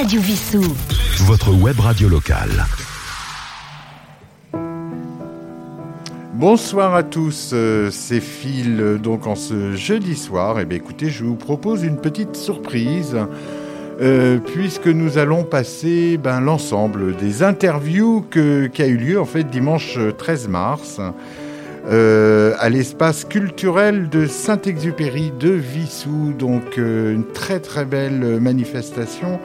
Radio Vissou. Votre web radio locale. Bonsoir à tous, euh, c'est Phil. euh, Donc en ce jeudi soir, eh bien, écoutez, je vous propose une petite surprise. euh, puisque nous allons passer ben, l'ensemble des interviews que- qui a eu lieu en fait dimanche euh, 13 mars euh, à l'espace culturel de Saint-Exupéry de Vissou. Donc euh, une très très belle manifestation.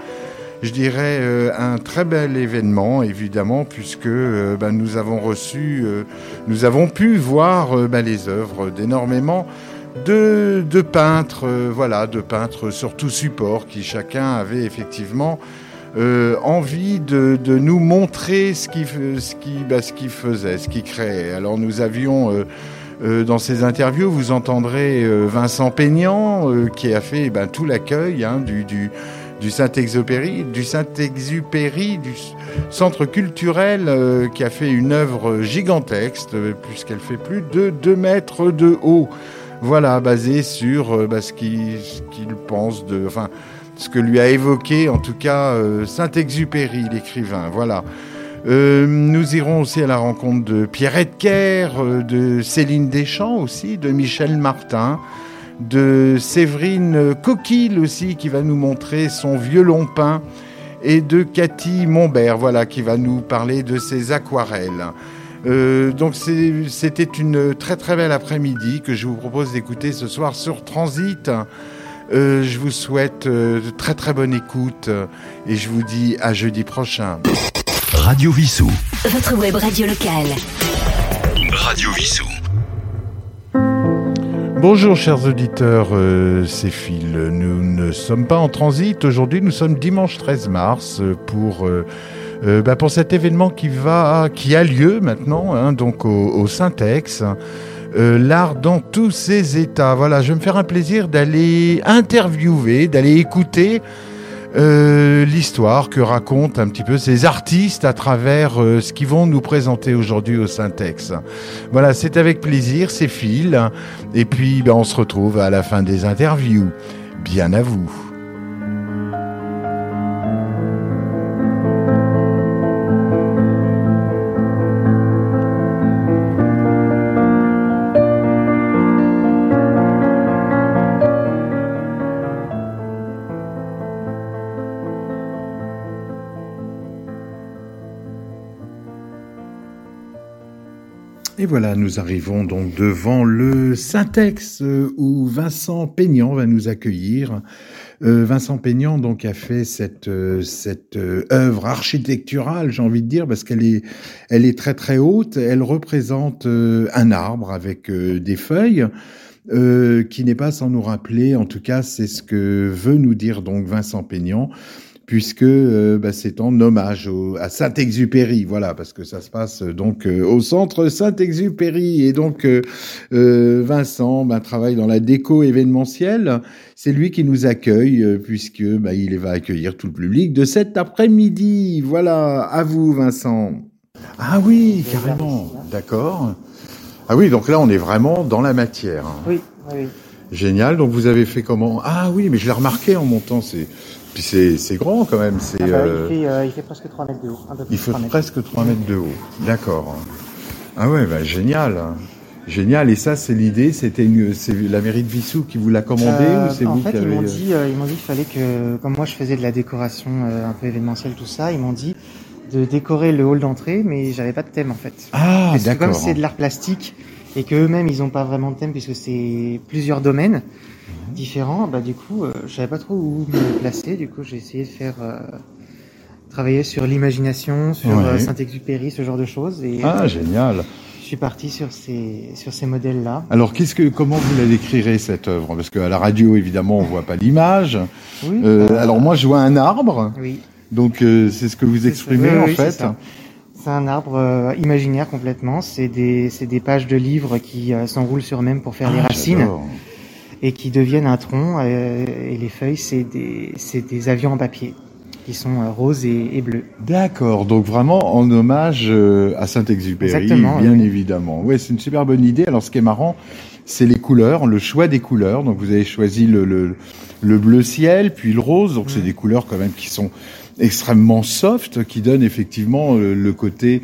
Je dirais euh, un très bel événement, évidemment, puisque euh, ben, nous avons reçu, euh, nous avons pu voir ben, les œuvres d'énormément de, peintres, voilà, de peintres sur tout support, qui chacun avait effectivement envie de, nous montrer ce qu'il ce qui, bah, ce qu'il faisait, ce qu'il créait. Alors nous avions dans ces interviews, vous entendrez Vincent Peignant euh, qui a fait tout l'accueil hein, du, du Saint-Exupéry, du Saint-Exupéry, du centre culturel euh, qui a fait une œuvre gigantesque euh, puisqu'elle fait plus de 2 mètres de haut. Voilà, basée sur euh, bah, ce qu'il pense de, enfin, ce que lui a évoqué en tout cas Saint-Exupéry, l'écrivain. Voilà. Nous irons aussi à la rencontre de Pierre Edker, euh, de Céline Deschamps aussi, de Michel Martin, de Séverine Coquille aussi qui va nous montrer son violon peint et de Cathy Montbert, voilà, qui va nous parler de ses aquarelles. Euh, donc c'était une très très belle après-midi que je vous propose d'écouter ce soir sur Transit. Euh, je vous souhaite euh, de très très bonne écoute euh, et je vous dis à jeudi prochain. Radio Vissou. Votre web radio locale. Radio Vissou. Bonjour chers auditeurs, euh, c'est Phil. Nous ne sommes pas en transit. Aujourd'hui, nous sommes dimanche 13 mars euh, pour, euh, bah, pour cet événement qui, va, qui a lieu maintenant, hein, donc au, Syntex. L'art dans tous ses états. Voilà, je vais me faire un plaisir d'aller interviewer, d'aller écouter euh, l'histoire que racontent un petit peu ces artistes à travers euh, ce qu'ils vont nous présenter aujourd'hui au Syntex. Voilà, c'est avec plaisir, c'est Phil. Et puis, ben, on se retrouve à la fin des interviews. Bien à vous. Voilà, nous arrivons donc devant le Syntex euh, où Vincent Peignant va nous accueillir. Euh, Vincent Peignant donc a fait cette euh, cette œuvre architecturale, j'ai envie de dire, parce qu'elle est elle est très très haute. Elle représente un arbre avec des feuilles. qui n'est pas sans nous rappeler, en tout cas, c'est ce que veut nous dire donc Vincent Peignant, puisque euh, bah, c'est en hommage au- à Saint-Exupéry, voilà, parce que ça se passe euh, donc euh, au centre Saint-Exupéry, et donc euh, Vincent bah, travaille dans la déco événementielle. C'est lui qui nous accueille, puisque bah, il va accueillir tout le public de cet après-midi. Voilà, à vous, Vincent. Ah oui, carrément, d'accord. Ah oui, donc là, on est vraiment dans la matière. hein. Oui, oui, oui. Génial. Donc vous avez fait comment? Ah oui, mais je l'ai remarqué en montant. C'est puis c'est c'est grand quand même. C'est Ah bah, euh, il, fait, euh, il fait presque 3 mètres de haut. Un peu plus il fait 3 mètres. presque 3 mètres de haut. D'accord. Ah ouais, bah génial. Génial. Et ça, c'est l'idée. C'était une, c'est la mairie de Vissou qui vous l'a commandé Euh, ou c'est en vous fait, qui ils avez m'ont dit, euh, ils m'ont dit qu'il fallait que, comme moi je faisais de la décoration euh, un peu événementielle, tout ça, ils m'ont dit de décorer le hall d'entrée, mais j'avais pas de thème en fait. Ah, que comme d'accord. c'est de l'art plastique et que eux-mêmes ils ont pas vraiment de thème puisque c'est plusieurs domaines Mhm. différents, bah du coup, euh, je savais pas trop où me placer. Du coup, j'ai essayé de faire euh, travailler sur l'imagination, sur Ouais. euh, Saint-Exupéry, ce genre de choses. Et Ah, génial. je suis parti sur ces sur ces modèles-là. Alors, qu'est-ce que, comment vous la décrirez cette œuvre? Parce qu'à la radio, évidemment, on voit pas l'image. Oui. Euh, alors moi, je vois un arbre. oui. Donc euh, c'est ce que vous exprimez oui, en oui, c'est fait. C'est un arbre euh, imaginaire complètement. C'est des, des pages de livres qui euh, s'enroulent sur eux-mêmes pour faire les Ah, racines et qui deviennent un tronc. euh, et les feuilles, c'est des, des avions en papier qui sont roses et, et bleus. D'accord, donc vraiment en hommage à Saint-Exupéry, bien oui. évidemment. Ouais, c'est une super bonne idée. Alors ce qui est marrant, c'est les couleurs, le choix des couleurs. Donc vous avez choisi le, le, le bleu ciel, puis le rose. Donc c'est des couleurs quand même qui sont extrêmement soft qui donne effectivement euh, le côté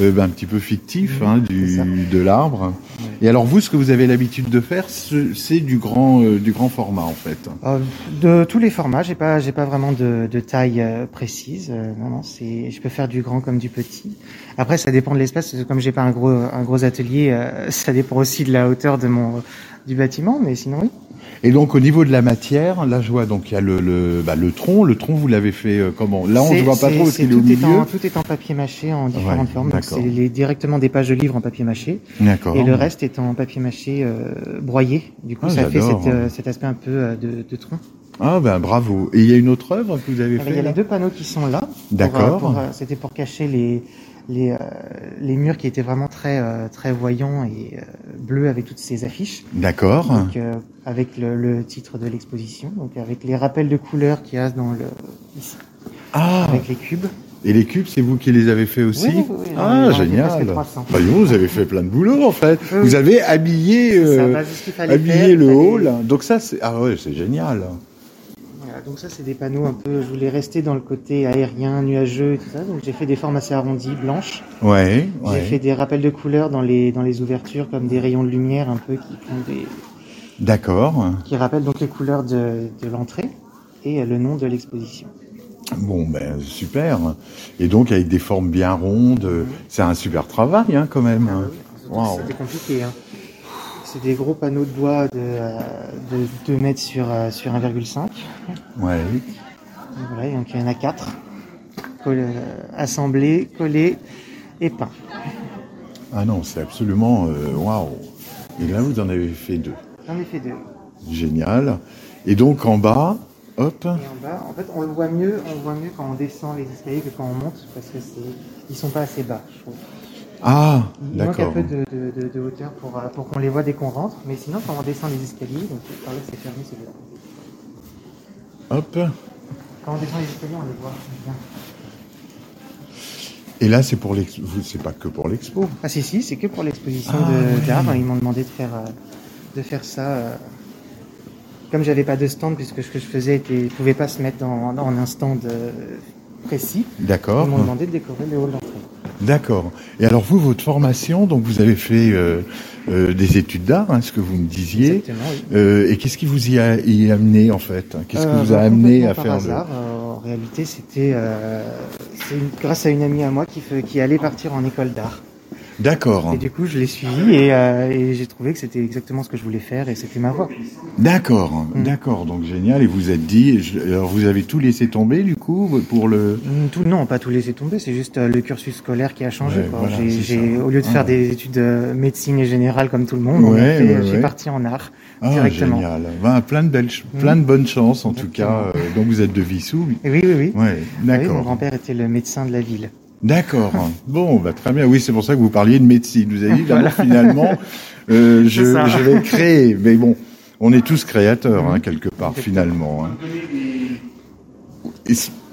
euh, ben, un petit peu fictif hein, c'est du, de l'arbre. Et alors vous, ce que vous avez l'habitude de faire, ce- c'est du grand, euh, du grand format en fait. Euh, de tous les formats, j'ai pas, j'ai pas vraiment de, de taille euh, précise. Euh, non, non, c'est, je peux faire du grand comme du petit. Après, ça dépend de l'espace. Comme j'ai pas un gros, un gros atelier, euh, ça dépend aussi de la hauteur de mon, du bâtiment. Mais sinon, oui. Et donc au niveau de la matière, là je vois donc il y a le, le, bah, le tronc. Le tronc, vous l'avez fait euh, comment? Là on ne voit pas trop parce qu'il est au tout est en- tout est en papier mâché en différentes Ouais, formes. Donc c'est directement des pages de livres en papier mâché. D'accord. Et le reste est en papier mâché euh, broyé. Du coup, Ah, ça fait cette, euh, cet aspect un peu euh, de, de tronc. Ah ben bravo. Et il y a une autre œuvre que vous avez Alors, il y a les deux panneaux qui sont là. D'accord. C'était pour cacher les les, les murs qui étaient vraiment très très voyants et bleus avec toutes ces affiches. D'accord. Euh, avec le, le titre de l'exposition, donc avec les rappels de couleurs qu'il y a dans le ici, Ah avec les cubes. Et les cubes, c'est vous qui les avez fait aussi Oui, oui, oui, Ah, génial. presque 300. Bah, vous avez fait plein de boulot en fait. Oui, Vous avez habillé, ça, euh, bah, habillé faire, le fallait- hall. Donc ça, c'est ah ouais, génial. Voilà, donc ça c'est des panneaux un peu. Je voulais rester dans le côté aérien, nuageux et tout ça. Donc j'ai fait des formes assez arrondies, blanches. Ouais. J'ai ouais. fait des rappels de couleurs dans les dans les ouvertures comme des rayons de lumière un peu qui font des D'accord. qui rappellent donc les couleurs de, de l'entrée et le nom de l'exposition. Bon, ben super. Et donc avec des formes bien rondes, c'est un super travail hein, quand même. Waouh. C'était compliqué. Hein. C'est des gros panneaux de bois de, euh, de 2 mètres sur, euh, sur 1,5. Ouais. Donc Voilà, donc il y en a 4. assemblés, collés et peints. Ah non, c'est absolument euh, waouh. Et là, vous en avez fait deux. J'en ai fait deux. Génial. Et donc en bas, hop. Et en bas, en fait, on le voit mieux, on le voit mieux quand on descend les escaliers que quand on monte, parce que c'est, ils sont pas assez bas, je trouve. Ah, Il manque un d'accord. peu de, de, de, de hauteur pour, euh, pour qu'on les voit dès qu'on rentre, mais sinon, quand on descend les escaliers, donc par là c'est fermé, c'est bien. Hop. Quand on descend les escaliers, on les voit bien. Et là, c'est pour l'expo. C'est pas que pour l'expo. Ah si si, c'est que pour l'exposition Ah, de- d'art. Ils m'ont demandé de faire euh, de faire ça. euh, Comme j'avais pas de stand, puisque ce que je faisais était, pouvait pas se mettre dans, dans un stand euh, précis, D'accord. ils m'ont demandé de décorer le hall d'entrée. D'accord. Et alors vous, votre formation, donc vous avez fait euh, euh, des études d'art, hein, ce que vous me disiez. Exactement. Oui. Euh, et qu'est-ce qui vous y a, y a amené en fait Qu'est-ce qui vous a bah, amené à complètement faire par hasard. Euh, en réalité, c'était grâce à une amie à moi qui, fait- qui allait partir en école d'art. D'accord. Et du coup, je l'ai suivi et, euh, et j'ai trouvé que c'était exactement ce que je voulais faire et c'était ma voie. D'accord. Mm. D'accord. Donc génial. Et vous êtes dit. je- alors vous avez tout laissé tomber du coup pour le. Mm, Tout, non, pas tout laisser tomber, c'est juste euh, le cursus scolaire qui a changé. Ouais, quoi. voilà, J'ai- au lieu de faire Ah. des études de médecine et générale comme tout le monde, Ouais, j'ai ouais. parti en art Ah directement. génial. Ben, plein de belles, ch- plein de bonnes chances en tout cas. Euh, donc vous êtes de Vissou. Et oui, oui, oui. Ouais. Ah oui, mon D'accord. grand-père était le médecin de la ville. D'accord. Bon, bah, très bien. Oui, c'est pour ça que vous parliez de médecine. Vous avez dit, finalement, euh, je, vais créer. Mais bon, on est tous créateurs, hein, quelque part, finalement. hein.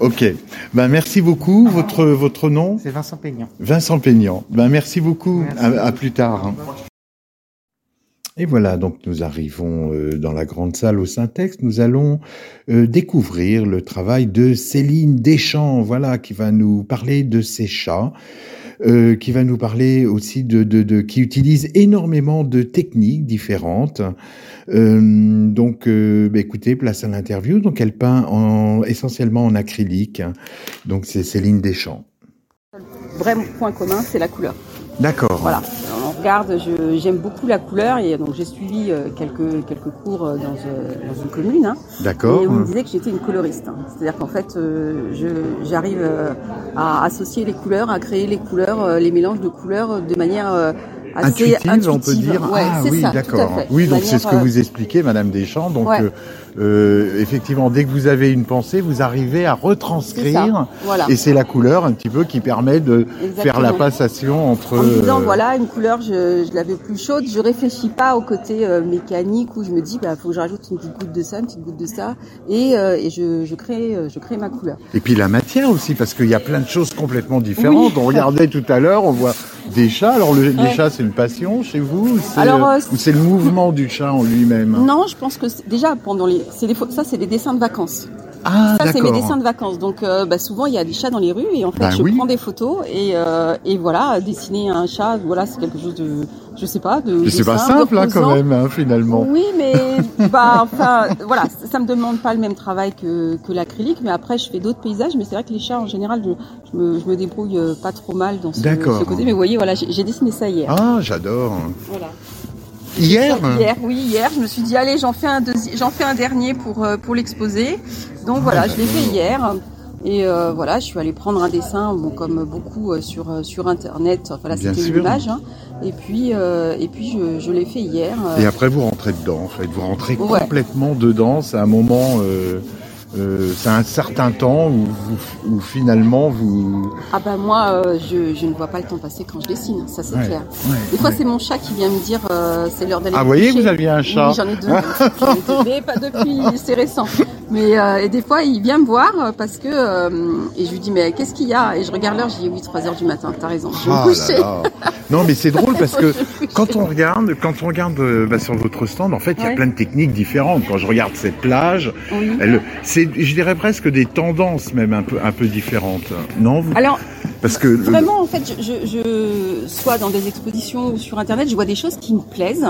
Ok. Ben, merci beaucoup. Votre, votre nom? C'est Vincent Peignant. Vincent Peignant. Ben, merci beaucoup. Merci. À, à plus tard. Et voilà, donc nous arrivons euh, dans la grande salle au Syntex. Nous allons euh, découvrir le travail de Céline Deschamps, voilà, qui va nous parler de ses chats, euh, qui va nous parler aussi de, de, de qui utilise énormément de techniques différentes. Euh, donc, euh, bah, écoutez, place à l'interview. Donc, elle peint en, essentiellement en acrylique. Donc, c'est Céline Deschamps. vrai point commun, c'est la couleur. D'accord. Voilà. Regarde, je- j'aime beaucoup la couleur et donc j'ai suivi euh, quelques quelques cours euh, dans, euh, dans une commune. hein. D'accord. Et on me disait que j'étais une coloriste. hein. C'est-à-dire qu'en fait, euh, j'arrive euh, à associer les couleurs, à créer les couleurs, euh, les mélanges de couleurs de manière assez intuitive, on peut dire. Ouais, ah oui, d'accord. Oui, donc c'est ce que vous expliquez, Madame Deschamps. Donc, Ouais. euh, euh, effectivement, dès que vous avez une pensée, vous arrivez à retranscrire. Voilà. Et c'est la couleur un petit peu qui permet de faire la passation entre. En disant euh, voilà une couleur je, je la veux plus chaude, je réfléchis pas au côté euh, mécanique où je me dis bah faut que je rajoute une petite goutte de ça, une petite goutte de ça et, euh, et je, je crée euh, je crée ma couleur. Et puis la matière aussi, parce qu'il y a plein de choses complètement différentes. On regardait tout à l'heure, on voit des chats. Alors le, les Ouais. chats, c'est une passion chez vous ou c'est, le mouvement du chat en lui-même? Non, je pense que déjà pendant les des ça c'est des dessins de vacances. Ah, Ça, c'est mes dessins de vacances. Donc, euh, bah, souvent, il y a des chats dans les rues et en fait, Bah je oui. prends des photos et, euh, et voilà, dessiner un chat, voilà, c'est quelque chose de, je sais pas, de. C'est pas simple, simple, hein, quand même, hein, finalement. Oui, mais bah, enfin, voilà, ça, me demande pas le même travail que, que l'acrylique, mais après, je fais d'autres paysages. Mais c'est vrai que les chats, en général, je, je me, je me débrouille euh, pas trop mal dans ce, ce côté. Mais vous voyez, voilà, j'ai dessiné ça hier. Ah, j'adore. Voilà. Hier Hier, oui, hier, je me suis dit allez, j'en fais un j'en fais un dernier pour euh, pour l'exposer. Donc voilà, je l'ai fait hier. Et euh, voilà, je suis allée prendre un dessin, bon, comme beaucoup euh, sur euh, sur internet. Enfin là, c'était une image. hein. Et puis euh, et puis je, je l'ai fait hier. euh, Et après, vous rentrez dedans, en fait. Vous rentrez Ouais. complètement dedans. C'est un moment, euh, c'est un certain temps où, finalement vous. Ah bah moi, euh, je, je ne vois pas le temps passer quand je dessine, ça c'est Ouais, clair. ouais, Des fois, ouais. c'est mon chat qui vient me dire euh, c'est l'heure d'aller. Ah, vous voyez, vous aviez un chat. Oui, j'en ai deux. J'en ai deux, mais pas depuis, c'est récent. Mais euh, et des fois, il vient me voir euh, parce que euh, et je lui dis mais qu'est-ce qu'il y a? Et je regarde l'heure, je dis oui, 3 heures du matin. T'as raison, je vais Ah me coucher. là. Non, mais c'est drôle parce que quand on regarde, quand on regarde euh, bah, sur votre stand, en fait, il y a plein de techniques différentes. Quand je regarde cette plage, Oui. elle, c'est, je dirais presque des tendances même un peu, un peu différentes. Non, vous- Alors parce que le- vraiment, en fait, je, je, je soit dans des expositions ou sur internet, je vois des choses qui me plaisent.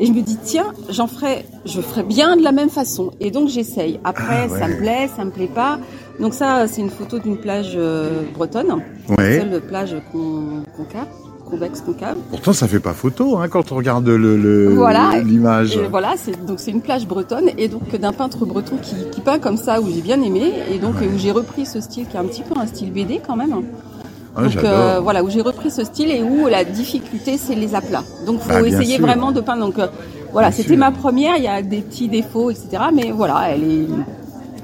Et je me dis, tiens, j'en ferai, je ferai bien de la même façon. Et donc, j'essaye. Après, Ah, ouais. ça me plaît, ça me plaît pas. Donc ça, c'est une photo d'une plage euh, bretonne. ouais. Seule plage con- concave, convexe concave. Pourtant, ça fait pas photo hein, quand on regarde le, le- Voilà. l'image. Et voilà, c'est donc c'est une plage bretonne et donc d'un peintre breton qui, qui peint comme ça où j'ai bien aimé et donc où j'ai repris ce style qui est un petit peu un style BD quand même. Ah, donc euh, voilà où j'ai repris ce style et où la difficulté c'est les aplats. Donc faut Bah, essayer sûr. vraiment de peindre. Donc euh, voilà, c'était ma première. Il y a des petits défauts etc. Mais voilà, elle est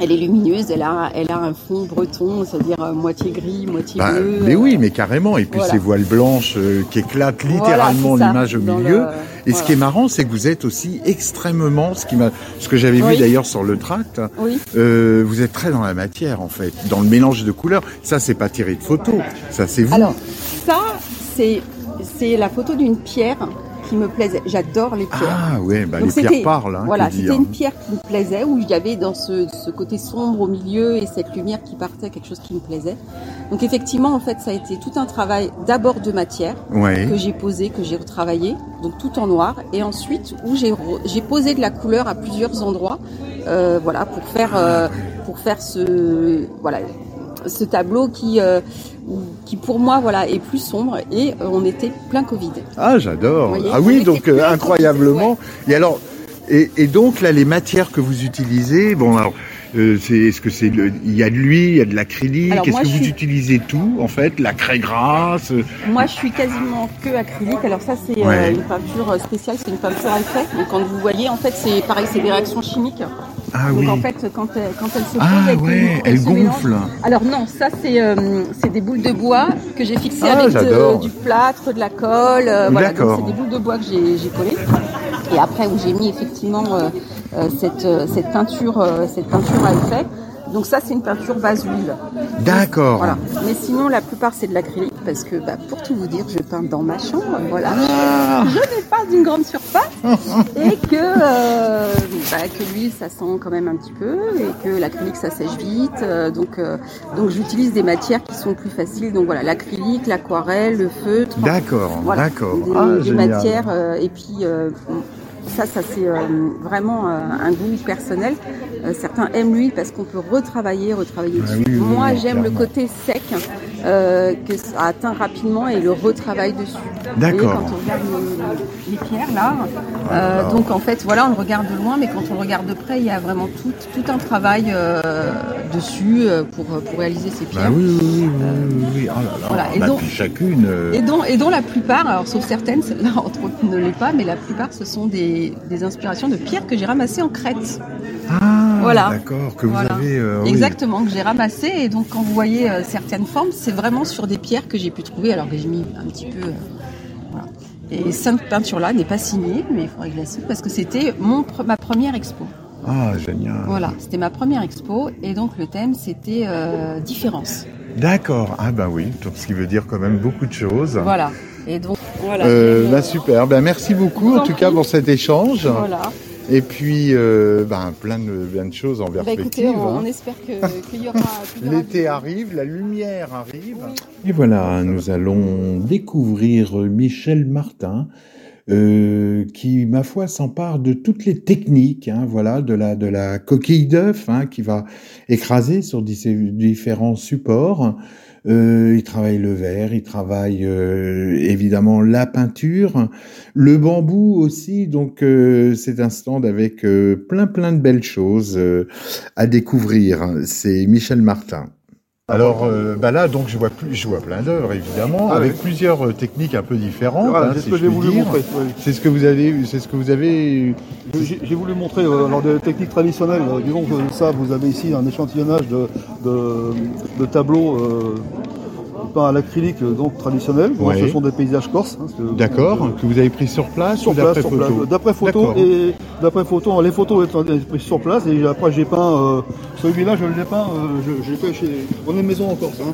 elle est lumineuse. Elle a elle a un fond breton, c'est-à-dire euh, moitié gris, moitié Bah, bleu. mais euh, oui, mais carrément. Et puis voilà. ces voiles blanches euh, qui éclatent littéralement l'image au milieu. le- Et ce qui est marrant, c'est que vous êtes aussi extrêmement, ce qui m'a, ce que j'avais vu d'ailleurs sur le tract, Oui. euh, vous êtes très dans la matière en fait, dans le mélange de couleurs. Ça, c'est pas tiré de photo, ça c'est vous. Alors, ça, c'est c'est la photo d'une pierre qui me plaisait. J'adore les pierres. ah ouais, bah, les pierres parlent. Hein, voilà, c'était une pierre qui me plaisait, où il y avait dans ce, ce côté sombre au milieu et cette lumière qui partait, quelque chose qui me plaisait. Donc effectivement, en fait, ça a été tout un travail d'abord de matière Ouais. que j'ai posé, que j'ai retravaillé, donc tout en noir, et ensuite où j'ai posé de la couleur à plusieurs endroits, euh, voilà, pour faire euh, pour faire ce voilà ce tableau qui euh, qui pour moi voilà est plus sombre et euh, on était plein Covid. Ah, j'adore. Ah oui, donc euh, incroyablement. Et alors, et, et donc là, les matières que vous utilisez, bon alors. Euh, c'est, est-ce que c'est le- il y a de l'huile, il y a de l'acrylique, Alors, est-ce moi, que vous suis- utilisez tout en fait, la craie grasse euh, Moi, je suis quasiment que acrylique. Alors ça, c'est euh, Ouais. une peinture spéciale, c'est une peinture à effet. Donc quand vous voyez, en fait, c'est pareil, c'est des réactions chimiques. Ah Donc oui. en fait, quand elle, quand elle se Ah avec ouais, elle mélange. gonfle. Alors non, ça c'est euh, c'est des boules de bois que j'ai fixées Ah, avec de- du plâtre, de la colle. euh, voilà, donc c'est des boules de bois que j'ai j'ai collées. Et après où j'ai mis effectivement euh, cette euh, cette peinture euh, cette peinture à effet. Donc ça c'est une peinture base huile. D'accord. Voilà. Mais sinon la plupart c'est de l'acrylique parce que bah, pour tout vous dire je peins dans ma chambre. Voilà. Ah, Je n'ai pas une grande surface et que euh, bah, que l'huile ça sent quand même un petit peu et que l'acrylique ça sèche vite. euh, donc euh, donc j'utilise des matières qui sont plus faciles. Donc voilà l'acrylique, l'aquarelle, le feutre. d'accord, Voilà, d'accord. Des, Ah, des matières euh, et puis euh, ça, ça c'est euh, vraiment euh, un goût personnel. Euh, certains aiment l'huile parce qu'on peut retravailler, retravailler Ah dessus. oui, oui, Moi, oui, j'aime le côté sec euh, que ça atteint rapidement et le retravail dessus. Vous voyez, D'accord. quand on regarde les, les pierres là, euh, donc en fait, voilà, on le regarde de loin, mais quand on le regarde de près, il y a vraiment tout, tout un travail euh, dessus pour, pour réaliser ces pierres. Bah oui, oui, oui, oui. Oh là là. Voilà, et Bah, donc- chacune. Et dont, et dont la plupart, alors sauf certaines, celle-là entre autres ne l'est pas, mais la plupart ce sont des, des inspirations de pierres que j'ai ramassées en Crète. Ah, Voilà. d'accord, que vous Voilà. avez. euh, oui. Exactement, que j'ai ramassées. Et donc quand vous voyez euh, certaines formes, c'est vraiment sur des pierres que j'ai pu trouver, alors que j'ai mis un petit peu. euh, voilà. Et cette peinture-là n'est pas signée, mais il faudrait que je la signe parce que c'était mon ma première expo. Ah, génial. Voilà, c'était ma première expo et donc le thème c'était différence. D'accord. Ah bah oui, ce qui veut dire quand même beaucoup de choses. Voilà. Et donc voilà. Euh, bah super. Bah merci beaucoup en tout cas pour cet échange. voilà. Et puis, euh, ben, plein, de, plein de choses en Bah, perspective. écoutez, on, hein. on espère que- qu'il y aura. qu'il y aura L'été arrive, la lumière arrive. Et voilà, nous allons découvrir Michel Martin, euh, qui, ma foi, s'empare de toutes les techniques, hein, voilà, de la, de la coquille d'œuf, hein, qui va écraser sur différents supports. Euh, il travaille le verre, il travaille euh, évidemment la peinture, le bambou aussi. Donc euh, c'est un stand avec euh, plein plein de belles choses euh, à découvrir. C'est Michel Martin. Alors euh, bah là donc je vois plus, je vois plein d'œuvres évidemment Ah avec oui. plusieurs euh, techniques un peu différentes. Voilà, hein, c'est si ce que je j'ai voulu dire. montrer. oui. C'est ce que vous avez, c'est ce que vous avez. J'ai voulu montrer euh, alors des techniques traditionnelles. Disons que ça, vous avez ici un échantillonnage de, de, de tableaux à l'acrylique, euh, donc Ouais. Ce sont des paysages corses. hein, D'accord, que vous avez pris sur place Sur ou place, d'après sur photo place. D'après photo D'accord. et d'après photo, les photos étant prises sur place et après j'ai peint euh, celui-là, je l'ai peint, euh, je, fait chez. On a une maison en Corse. Hein.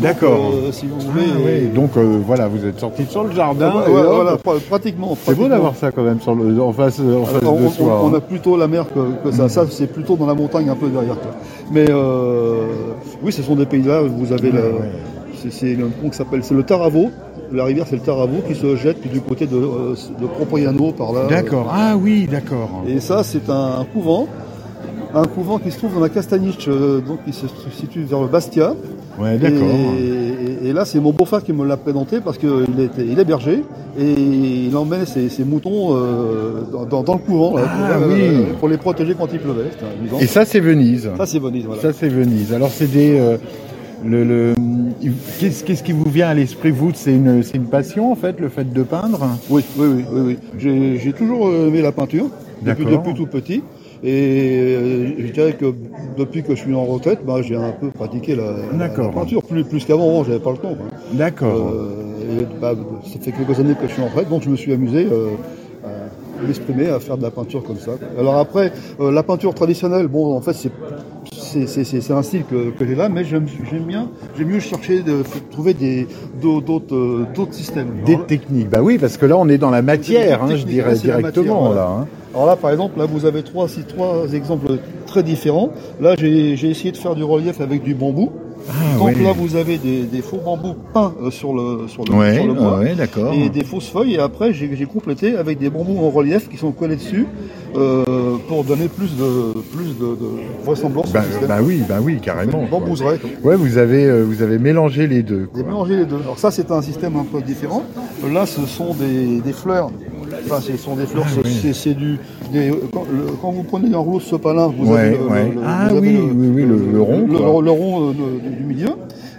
D'accord. euh, si vous Ah, voulez. oui. Donc voilà, vous êtes sorti sur le jardin. Ah, et voilà, pratiquement. C'est beau d'avoir ça quand même sur le, en face, en face Alors, de on, soi. on- on hein. a plutôt la mer que, que ça. Ça, c'est plutôt dans la montagne, un peu derrière. quoi. Mais oui, ce sont des pays-là. Vous avez ouais. C'est, le pont qui s'appelle, c'est le Taravo. La rivière, c'est le Taravo qui se jette du côté de, euh, de Propriano par là. D'accord. Ah oui, d'accord. Et ça, c'est un couvent. Un couvent qui se trouve dans la Castaniche, euh, donc qui se situe vers le Bastia. Ouais, d'accord. Et, et là, c'est mon beau-frère qui me l'a présenté parce qu'il était, il est berger et il emmène ses, ses moutons euh, dans, le couvent là, Ah, pour, oui. pour les protéger quand il pleuvait. Et ça, c'est Venise. Ça, c'est Venise, voilà. Ça, c'est Venise. Alors, c'est des. euh, le, le- qu'est-ce, qui vous vient à l'esprit, vous C'est une, une passion, en fait, le fait de peindre? Oui, oui, oui, oui. oui. J'ai, toujours aimé la peinture depuis, tout petit. Et euh, je dirais que depuis que je suis en retraite, bah, j'ai un peu pratiqué la, peinture. Plus, plus qu'avant, j'avais pas le temps. quoi. D'accord. Euh, bah, ça fait quelques années que je suis en retraite, donc je me suis amusé euh, à m'exprimer, à faire de la peinture comme ça. Alors après, euh, la peinture traditionnelle, bon, en fait, c'est c'est- un style que, que j'ai là, mais j'aime bien, j'aime mieux chercher de trouver d'autres euh, d'autres systèmes. Des Alors, techniques. Bah oui, parce que là, on est dans la matière, hein, je dirais là, directement, matière, là. hein. alors là, par exemple, là, vous avez trois, six- trois exemples très différents. Là, j'ai j'ai essayé de faire du relief avec du bambou. Ah, Donc là, vous avez des, des faux bambous peints euh, sur le sur le, Ouais, sur le bois. ouais, d'accord. et des fausses feuilles. Et après, j'ai j'ai complété avec des bambous en relief qui sont collés dessus euh, pour donner plus de plus de, de vraisemblance. Bah, bah oui, bah oui, carrément. quoi. Bambouseraie. Ouais, vous avez, euh, vous avez mélangé les deux. Quoi. mélangé les deux. Alors ça, c'est un système un peu différent. Là, ce sont des, des fleurs. Enfin, ce sont des fleurs. Ah, c'est- oui. c'est c'est du. Des- quand, le- quand vous prenez un rouleau de sopalin, vous Ouais, avez le, ouais. le- le- Ah vous avez oui, oui, oui, le- rond, le, euh, du milieu.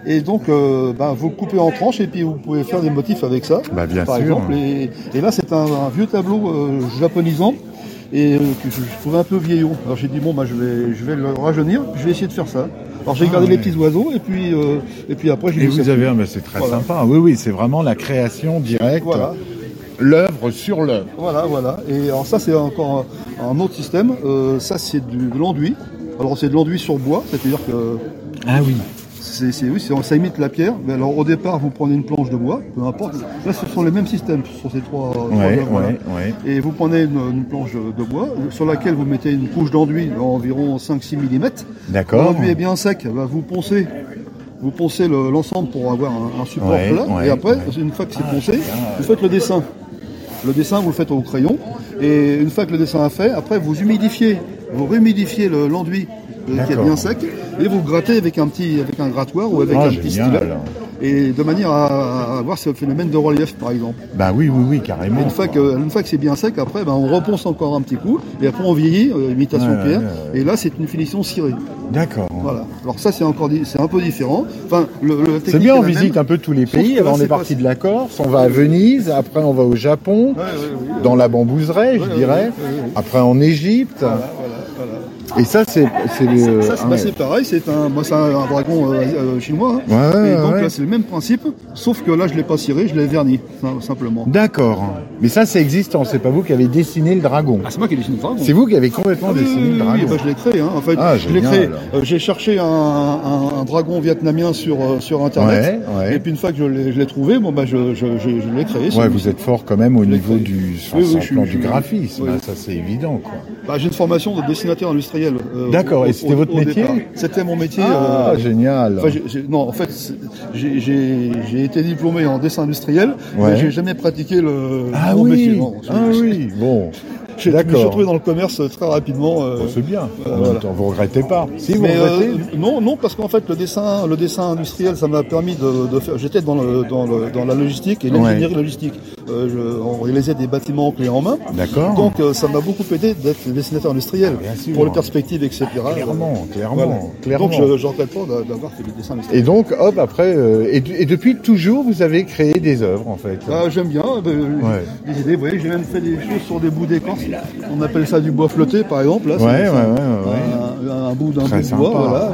Et donc, euh, ben, vous le coupez en tranches et puis vous pouvez faire des motifs avec ça. Bah, bien par sûr. exemple. Et, et là, c'est un, un vieux tableau euh, japonisant et euh, que je, je trouvais un peu vieillot. Alors j'ai dit bon, bah, je vais, je vais le rajeunir. Je vais essayer de faire ça. Alors j'ai Ah, gardé les petits oiseaux et puis euh, et puis après j'ai Et vous avez, ah, bah, c'est très Voilà. sympa. Oui, oui, c'est vraiment la création directe. Voilà. L'œuvre sur l'œuvre. Voilà, voilà. Et alors ça, c'est encore un, un autre système. Euh, ça, c'est du, de l'enduit. Alors c'est de l'enduit sur bois, c'est-à-dire que Ah oui. c'est, c'est- oui, c'est- ça imite la pierre. Mais alors au départ, vous prenez une planche de bois, peu importe. Là, ce sont les mêmes systèmes sur ces trois. trois Ouais, œuvres, là. ouais, ouais. Et vous prenez une, une planche de bois sur laquelle vous mettez une couche d'enduit d'environ 5-6 mm. D'accord. L'enduit est bien sec, bah, vous poncez. Vous poncez le- l'ensemble pour avoir un, un support Ouais, plat. ouais, et après, ouais. une fois que c'est poncé, vous faites le dessin. Le dessin, vous le faites au crayon. Et une fois que le dessin est fait, après, vous humidifiez, vous réhumidifiez le- l'enduit euh, qui est bien sec et vous grattez avec un petit, avec un grattoir ou avec Ah, un petit stylet. Et de manière à, avoir ce phénomène de relief, par exemple. Bah oui, oui, oui, carrément. une fois que, une fois que c'est bien sec, après, ben, on reponce encore un petit coup, et après on vieillit, euh, imitation Ouais, pierre, ouais, ouais. et là c'est une finition cirée. D'accord. Voilà. Alors ça c'est encore, c'est un peu différent. Enfin, le, le C'est bien, on visite même. un peu tous les pays. Alors on est parti de la Corse, on va à Venise, après on va au Japon, Ouais, ouais, ouais. dans la bambouseraie, je dirais. Après en Égypte. Voilà, voilà, voilà. Et ça, c'est c'est le. Ça, c'est ah bah, pareil, c'est un, moi, c'est un, un dragon euh, euh, chinois. hein. Et donc là c'est le même principe, sauf que là je l'ai pas ciré, je l'ai verni, sim- simplement. D'accord. Mais ça, c'est existant. C'est pas vous qui avez dessiné le dragon. Ah, c'est moi qui ai dessiné le dragon. C'est vous qui avez complètement Ah dessiné le dragon. bah, je l'ai créé. Hein. En fait, Ah, je l'ai génial. Euh, j'ai cherché un, un- un dragon vietnamien sur, euh, sur Internet. Ouais, ouais. Et puis une fois que je l'ai trouvé, bon, bah, je, je, je, je l'ai créé. Ouais, vous êtes fort quand même au niveau créé. du sur, Oui, oui, sur le je plan suis- du graphisme. oui. hein, ça c'est évident. Quoi. Bah, j'ai une formation de dessinateur industriel. euh, D'accord, et c'était votre métier. C'était mon métier. Ah, génial. Non, en fait, j'ai- été diplômé en dessin industriel, mais j'ai jamais pratiqué le ah mon oui, métier. non. ah oui, bon, Je, me suis retrouvé dans le commerce très rapidement. euh, Bon, c'est bien. euh, voilà. temps, vous regrettez pas Si vous mais regrettez euh, non, non, parce qu'en fait le dessin, le dessin industriel, ça m'a permis de, de faire. J'étais dans, le, dans, le, dans la logistique et l'ingénierie logistique. Euh, je, on réalisait des bâtiments clés en main. D'accord. Donc euh, ça m'a beaucoup aidé d'être dessinateur industriel Ah, bien sûr. pour les perspectives, etc. Clairement, clairement, Voilà. clairement. Donc je regrette pas d'a- d'avoir fait du dessin industriel. Et donc, hop, après, euh, et, et depuis toujours, vous avez créé des œuvres, en fait. Ah, J'aime bien Ouais. les idées. Vous voyez, j'ai même fait des choses sur des bouts d'écorce. On appelle ça du bois flotté, par exemple. Là, Ouais, ouais, ouais, un, bout d'un bout de bois. Voilà.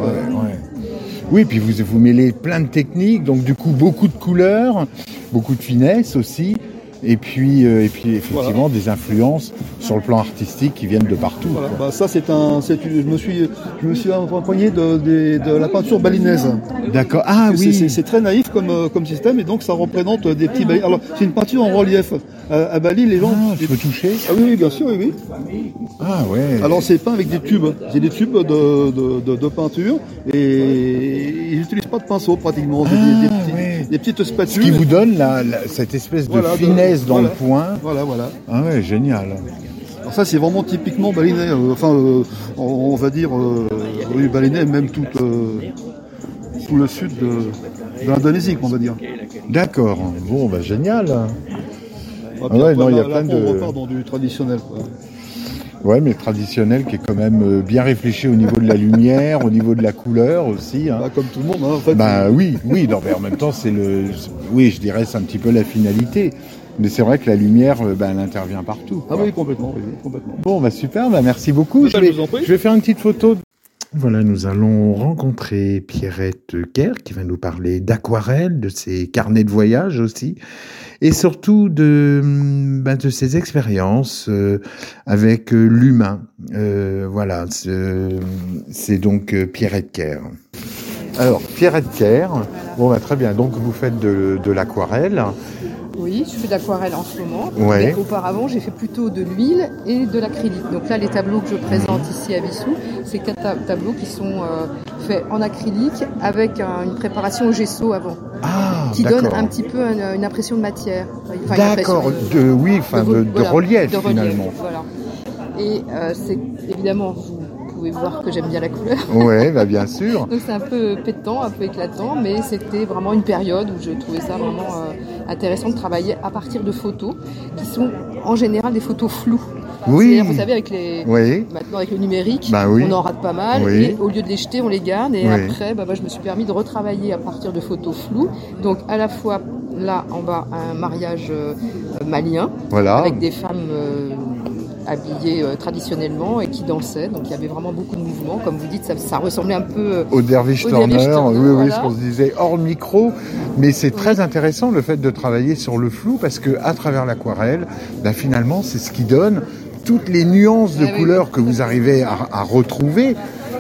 Oui, puis vous, vous mêlez plein de techniques, donc du coup beaucoup de couleurs, beaucoup de finesse aussi, et puis, euh, et puis effectivement des influences sur le plan artistique qui viennent de partout. Voilà. Bah, ça, c'est un. c'est une- Je me suis, je me suis empoigné de, de, de la peinture balinaise. D'accord. Ah oui. C'est très naïf comme, euh, comme système et donc ça représente des petits balines. Alors, c'est une peinture en relief. À, à Bali, les gens. Ah, je peux toucher Ah oui, oui, bien sûr, oui, oui. Ah ouais. Alors c'est peint avec des tubes, c'est des tubes de, de, de, peinture et ils n'utilisent pas de pinceau pratiquement, c'est des, des Ah, petits- ouais. des petites Ce spatules. qui vous donne la- la- cette espèce de Voilà, de- dans voilà. le point. Voilà, voilà. Ah ouais, génial. Alors ça c'est vraiment typiquement balinais, euh, enfin euh, on, on va dire euh, oui balinais, même tout, tout le sud de, de l'Indonésie, on va dire. D'accord. Bon, bah génial. Ah, ouais, après, non, il y a plein là, on de- repart dans du traditionnel. Quoi. Ouais, mais traditionnel qui est quand même bien réfléchi au niveau de la lumière, au niveau de la couleur aussi. hein. Bah, comme tout le monde, hein, en fait. Bah oui, oui, non, mais en même temps, c'est le, oui, je dirais, c'est un petit peu la finalité. Mais c'est vrai que la lumière, euh, ben, elle intervient partout. Ah quoi. oui, complètement, oui, complètement. Bon, bah super, bah merci beaucoup. Bah, Je vais, je faire une petite photo. Voilà, nous allons rencontrer Pierrette Kerr qui va nous parler d'aquarelle, de ses carnets de voyage aussi, et surtout de, hum, ben, de ses expériences euh, avec euh, l'humain. Euh, voilà, c'est c'est donc euh, Pierrette Kerr. Alors, Pierrette Kerr, bon, bah, très bien, donc vous faites de, de l'aquarelle. Oui, je fais de l'aquarelle en ce moment. Ouais. Mais auparavant, j'ai fait plutôt de l'huile et de l'acrylique. Donc là, les tableaux que je présente ici à Vissou, c'est quatre ta- tableaux qui sont euh, faits en acrylique avec un- une préparation au gesso avant, Ah, qui donne un petit peu une, une impression de matière. Enfin, D'accord, de, oui, enfin, de, de voilà, relief de finalement. Voilà. Et euh, c'est évidemment, vous pouvez voir que j'aime bien la couleur. Ouais, bah bien sûr. Donc c'est un peu pétant, un peu éclatant, mais c'était vraiment une période où je trouvais ça vraiment euh, intéressant de travailler à partir de photos qui sont en général des photos floues. Oui. Vous savez, avec les, Oui. maintenant avec le numérique, Bah oui. on en rate pas mal. Oui. Et au lieu de les jeter, on les garde. Et Oui. après, bah, moi, je me suis permis de retravailler à partir de photos floues. Donc à la fois là en bas un mariage euh, malien Voilà. avec des femmes habillées euh, traditionnellement et qui dansaient. Donc il y avait vraiment beaucoup de mouvements. Comme vous dites, ça, ça ressemblait un peu. euh, Au Dervish Turner, oui, oui, voilà. ce qu'on se disait hors micro, mais c'est très intéressant le fait de travailler sur le flou parce que à travers l'aquarelle, bah, finalement, c'est ce qui donne toutes les nuances de Ah oui, couleurs que vous arrivez à, à retrouver.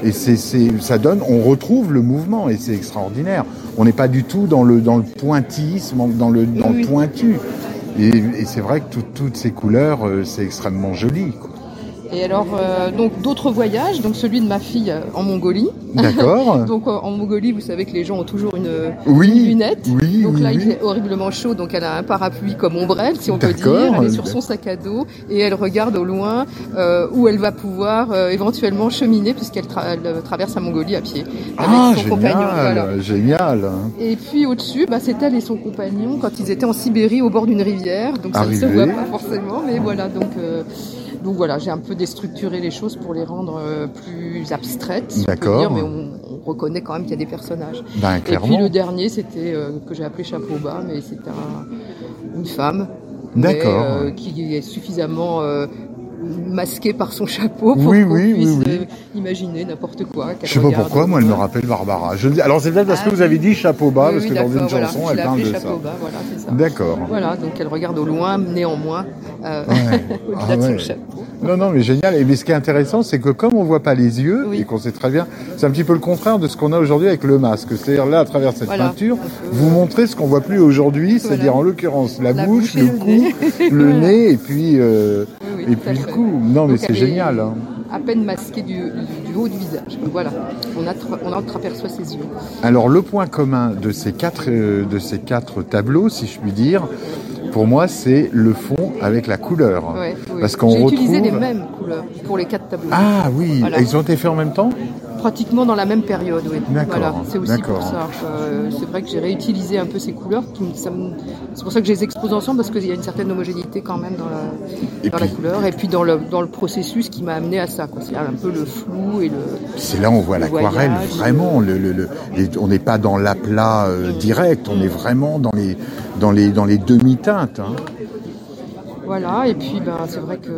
Et c'est, ça donne, on retrouve le mouvement et c'est extraordinaire. On n'est pas du tout dans le, dans le pointillisme, dans le, dans le pointu. Et, et c'est vrai que tout- toutes ces couleurs, euh, c'est extrêmement joli. Et alors, euh, donc d'autres voyages, donc celui de ma fille euh, en Mongolie. D'accord Donc en Mongolie, vous savez que les gens ont toujours une, Oui, une lunette. oui, donc oui, là, il fait horriblement chaud, donc elle a un parapluie comme ombrelle, si on peut dire. Elle est sur son sac à dos et elle regarde au loin euh, où elle va pouvoir euh, éventuellement cheminer puisqu'elle tra- euh, traverse la Mongolie à pied avec Ah, son compagnon. génial, Voilà. génial. Et puis au-dessus, bah, c'est elle et son compagnon quand ils étaient en Sibérie au bord d'une rivière. Donc ça ne se voit pas forcément, mais voilà. Donc, euh, donc voilà, j'ai un peu déstructuré les choses pour les rendre euh, plus abstraites. si D'accord. Mais on, on reconnaît quand même qu'il y a des personnages. Ben, Et puis le dernier, c'était euh, que j'ai appelé Chapeau bas, mais c'est un, une femme. D'accord. euh, qui est suffisamment masquée par son chapeau pour Oui, qu'on oui, oui, puisse oui. euh, imaginer n'importe quoi. Je sais pas pourquoi, moi, elle me rappelle Barbara. Je Alors, c'est peut-être parce Ah que vous avez dit chapeau bas, parce que dans une voilà. chanson, elle parle de ça. chapeau bas, voilà, c'est ça. D'accord. Voilà, donc elle regarde au loin, néanmoins, euh, Ouais. au-delà Ah de son ouais. chapeau. Non, non, mais génial. Et mais ce qui est intéressant, c'est que comme on voit pas les yeux Oui. et qu'on sait très bien, c'est un petit peu le contraire de ce qu'on a aujourd'hui avec le masque. C'est-à-dire là, à travers cette Voilà. peinture, vous montrez ce qu'on voit plus aujourd'hui, Voilà. c'est-à-dire en l'occurrence la, La bouche, le cou, le Voilà. nez et puis euh, Oui, oui, et puis le cou. Non, mais c'est génial. hein. À peine masqué du, du- du haut du visage. Voilà. On, attra- on entreaperçoit ses yeux. Alors le point commun de ces quatre euh, de ces quatre tableaux, si je puis dire, pour moi, c'est le fond avec la couleur. Ouais, oui. Parce qu'on utilisé retrouve- les mêmes couleurs pour les quatre tableaux. Ah oui, Voilà. ils ont été faits en même temps? Pratiquement dans la même période, oui. Voilà, c'est aussi pour ça. Euh, c'est vrai que j'ai réutilisé un peu ces couleurs. C'est pour ça que je les expose ensemble parce qu'il y a une certaine homogénéité quand même dans la, Et dans puis- la couleur et puis dans le, dans le processus qui m'a amené à ça. C'est un peu le flou et le. C'est là où on voit Le l'aquarelle, vraiment. Le, le- le- les- on n'est pas dans l'aplat euh, direct, on est vraiment dans les, dans les, dans les demi-teintes. hein. Voilà, et puis ben, c'est vrai que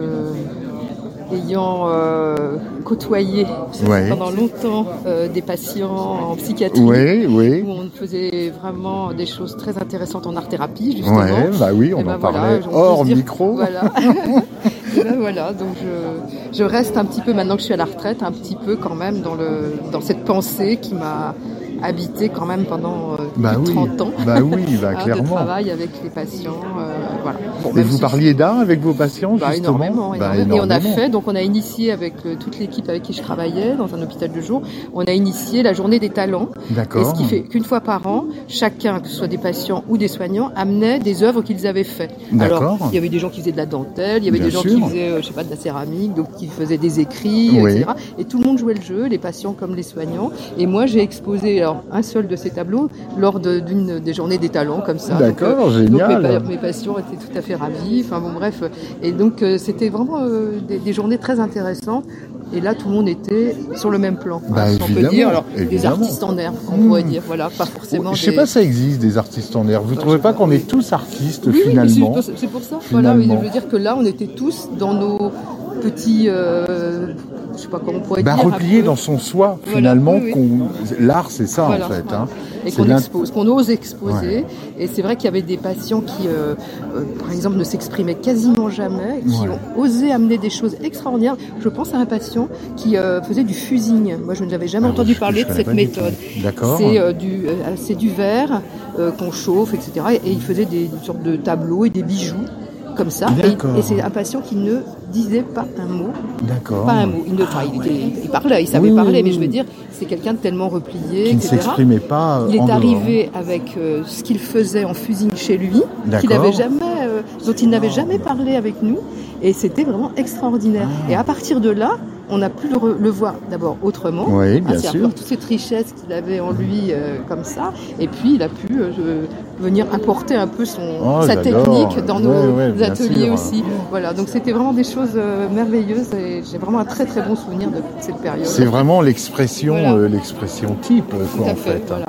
ayant euh, côtoyé Ouais. pendant longtemps euh, des patients en psychiatrie, où on faisait vraiment des choses très intéressantes en art-thérapie, justement. Ouais, bah oui, on Eh ben en parlait hors dire- micro. Voilà. Et ben voilà, donc je, je reste un petit peu, maintenant que je suis à la retraite, un petit peu quand même dans, le, dans cette pensée qui m'a habité quand même pendant Bah de oui, 30 ans. bah oui, bah hein, de clairement. travail avec les patients. euh, voilà. Bon, Et vous si- parliez d'art avec vos patients, bah, justement énormément, Bah, énormément. Et on a fait, donc on a initié avec euh, toute l'équipe avec qui je travaillais dans un hôpital de jour, on a initié la journée des talents. Et D'accord. ce qui fait qu'une fois par an, chacun, que ce soit des patients ou des soignants, amenait des œuvres qu'ils avaient faites. D'accord. Alors, il y avait des gens qui faisaient de la dentelle, il y avait Bien des gens sûr. qui faisaient, euh, je sais pas, de la céramique, donc qui faisaient des écrits, Oui. etc. Et tout le monde jouait le jeu, les patients comme les soignants. Et moi, j'ai exposé alors, un seul de ces tableaux lors de- d'une des journées des talents, comme ça. Donc, D'accord, euh, donc, génial. mes, pa- mes patients étaient tout à fait ravis. Enfin bon, bref. Et donc, euh, c'était vraiment euh, des, des journées très intéressantes. Et là, tout le monde était sur le même plan. Bah, si on peut évidemment, dire. Alors, des artistes en herbe, on Mmh. pourrait dire. Voilà, pas forcément. Je sais des- pas si ça existe des artistes en air. Vous Bah, trouvez pas sais qu'on est tous artistes Oui, finalement c'est- pour ça. Voilà, Finalement. je veux dire que là, on était tous dans nos petits. Euh, je sais pas comment on pourrait bah, dire. replié dans son soi, Voilà, finalement. oui, oui. qu'on- L'art, c'est ça, Voilà, en fait. voilà. hein. et qu'on expose, qu'on ose exposer. Et c'est vrai qu'il y avait des patients qui, euh, euh, par exemple, ne s'exprimaient quasiment jamais, qui Ouais. ont osé amener des choses extraordinaires. Je pense à un patient qui euh, faisait du fusing. Moi, je n'avais jamais Ah, entendu je- parler je de cette méthode. D'accord. C'est du, c'est du verre qu'on chauffe, etc. Et il faisait des sortes de tableaux et des bijoux comme ça. Et, c'est un patient qui ne disait pas un mot D'accord. pas un mot. Il, ne, enfin, il, était- il parlait, il savait Oui, parler, oui, mais je veux dire, c'est quelqu'un de tellement replié, Qui ne s'exprimait pas euh, Il en est dehors. arrivé avec euh, ce qu'il faisait en fusing chez lui, qu'il jamais, euh, dont il n'avait jamais parlé avec nous, et c'était vraiment extraordinaire. Ah. Et à partir de là, on a pu le, voir d'abord autrement, Oui, bien hein, c'est-à-dire sûr. toute cette richesse qu'il avait en lui euh, comme ça, et puis il a pu euh, venir apporter un peu son Oh, sa technique dans nos bien ateliers sûr. aussi. Voilà, donc c'était vraiment des choses euh, merveilleuses et j'ai vraiment un très très bon souvenir de cette période. C'est vraiment l'expression, Voilà. l'expression type, quoi, à en fait, fait. voilà.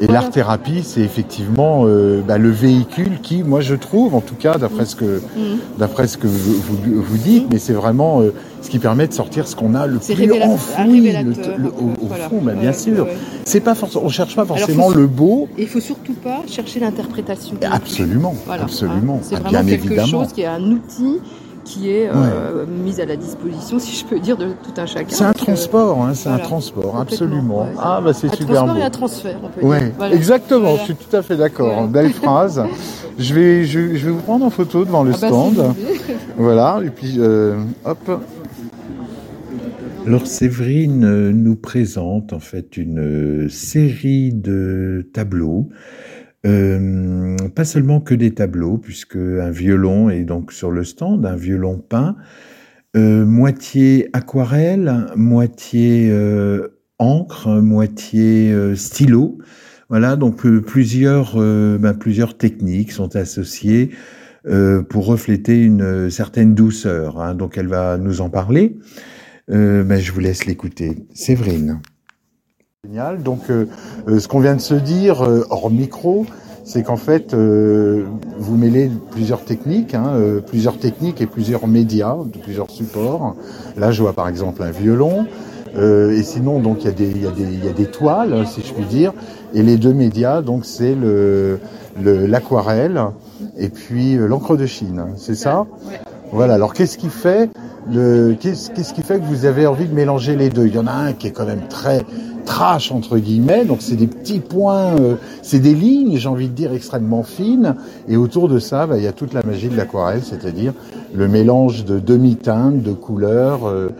Et Voilà. l'art thérapie, c'est effectivement euh, bah, le véhicule qui, moi, je trouve, en tout cas, d'après ce que, Mhm. d'après ce que vous, vous, vous dites, mais c'est vraiment euh, ce qui permet de sortir ce qu'on a le plus enfoui, le- le- au, au voilà. fond, bah, bien Ouais, sûr. ouais. C'est pas forcément, on cherche pas Alors, forcément faut- le beau. Et il faut surtout pas chercher l'interprétation. Absolument, Voilà, absolument, hein. C'est Ah, vraiment bien quelque évidemment. chose qui est un outil qui est euh, mis à la disposition, si je peux dire, de tout un chacun. C'est un que- transport, hein, c'est voilà. un transport, absolument. ouais. Ah bah c'est un super transport beau. et un transfert, on peut Ouais, dire. Voilà. exactement, Voilà. je suis tout à fait d'accord. Belle phrase. je, vais, je, je vais vous prendre en photo devant le Ah bah, stand. Voilà, et puis euh, hop. Alors Séverine euh, nous présente en fait une euh, série de tableaux, Euh, pas seulement que des tableaux, puisque un violon est donc sur le stand, un violon peint, euh, moitié aquarelle, moitié euh, encre, moitié stylo. Voilà, donc plusieurs, ben, plusieurs techniques sont associées pour refléter une certaine douceur. hein. Donc elle va nous en parler. Ben, je vous laisse l'écouter. Séverine. Génial. Donc euh, euh, ce qu'on vient de se dire euh, hors micro, c'est qu'en fait euh, vous mêlez plusieurs techniques, hein, euh, plusieurs techniques et plusieurs médias, de plusieurs supports. Là je vois par exemple un violon. Euh, et sinon, donc il y, a des- y, a des- il y a des toiles, si je puis dire. Et les deux médias, donc c'est le le- l'aquarelle et puis l'encre de Chine. C'est ça? Ouais. Voilà. Alors qu'est-ce qui fait le qu'est-ce qu'est-ce qui fait que vous avez envie de mélanger les deux? Il y en a un qui est quand même très trash entre guillemets, donc c'est des petits points, euh, c'est des lignes, j'ai envie de dire extrêmement fines, et autour de ça, bah, il y a toute la magie de l'aquarelle, c'est-à-dire le mélange de demi-teintes, de couleurs. euh,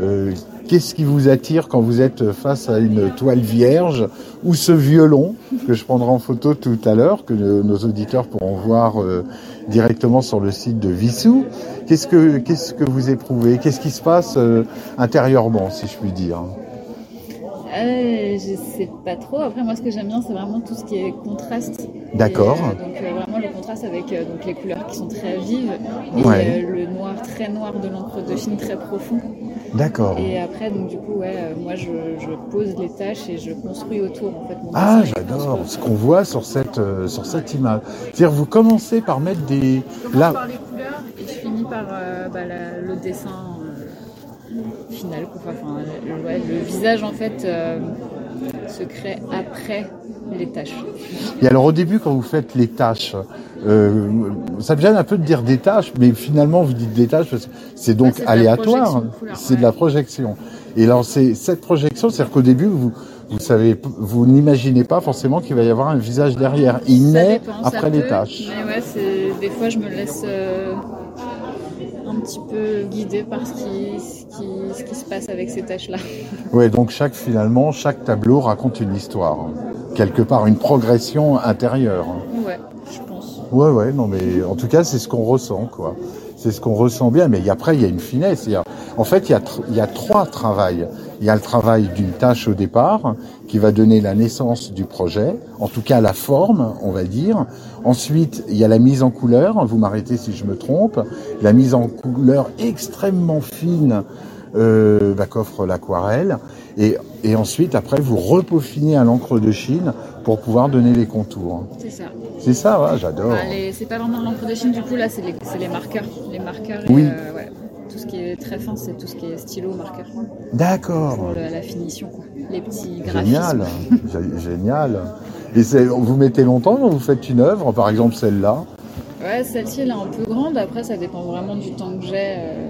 euh, Qu'est-ce qui vous attire quand vous êtes face à une toile vierge ou ce violon que je prendrai en photo tout à l'heure, que nos auditeurs pourront voir directement sur le site de Vissou. Qu'est-ce que que vous éprouvez? Qu'est-ce qui se passe intérieurement, si je puis dire? Euh, je sais pas trop. Après, moi, ce que j'aime bien, c'est vraiment tout ce qui est contraste. D'accord. Euh, donc, euh, vraiment le contraste avec euh, donc, les couleurs qui sont très vives et Ouais. euh, le noir très noir de l'encre de Chine très profond. D'accord. Et après, donc, du coup, ouais, euh, moi, je, je pose les tâches et je construis autour, en fait. mon Ah, j'adore ce qu'on voit sur cette euh, sur cette image. C'est-à-dire vous commencez par mettre des Je commence là par les couleurs et je finis par euh, bah, la- le dessin final. quoi. Enfin, le, ouais, le visage, en fait, euh, se crée après les tâches. Et alors au début, quand vous faites les tâches, euh, ça me gêne un peu de dire des tâches, mais finalement vous dites des tâches parce que c'est donc aléatoire, c'est de la projection. Et alors c'est cette projection, c'est-à-dire qu'au début vous vous savez, vous n'imaginez pas forcément qu'il va y avoir un visage derrière. Il naît après les tâches. Mais ouais, c'est des fois je me laisse euh, un petit peu guider par ce qui, ce qui, ce qui se passe avec ces tâches-là. Ouais, donc chaque finalement chaque tableau raconte une histoire, quelque part une progression intérieure. Ouais, je pense. Ouais, ouais, non, mais en tout cas, c'est ce qu'on ressent, quoi. C'est ce qu'on ressent bien, mais après, il y a une finesse. Il y a- en fait, il y, a, il y a trois travails. Il y a le travail d'une tâche au départ, qui va donner la naissance du projet, en tout cas la forme, on va dire. Ensuite, il y a la mise en couleur, vous m'arrêtez si je me trompe, la mise en couleur extrêmement fine euh, bah, qu'offre l'aquarelle. Et, et ensuite, après, vous repaufinez à l'encre de Chine pour pouvoir donner les contours. C'est ça. C'est ça, ouais, j'adore. Les- c'est pas vraiment l'encre de Chine du coup, là, c'est les, marqueurs. Les marqueurs et Oui. euh, ouais, tout ce qui est très fin, c'est tout ce qui est stylo, marqueur. D'accord. Pour le- la finition, quoi. Les petits graphismes. Génial. Gé- Génial. Et vous mettez longtemps quand vous faites une œuvre, par exemple celle-là Ouais, celle-ci elle est un peu grande. Après, ça dépend vraiment du temps que j'ai. euh,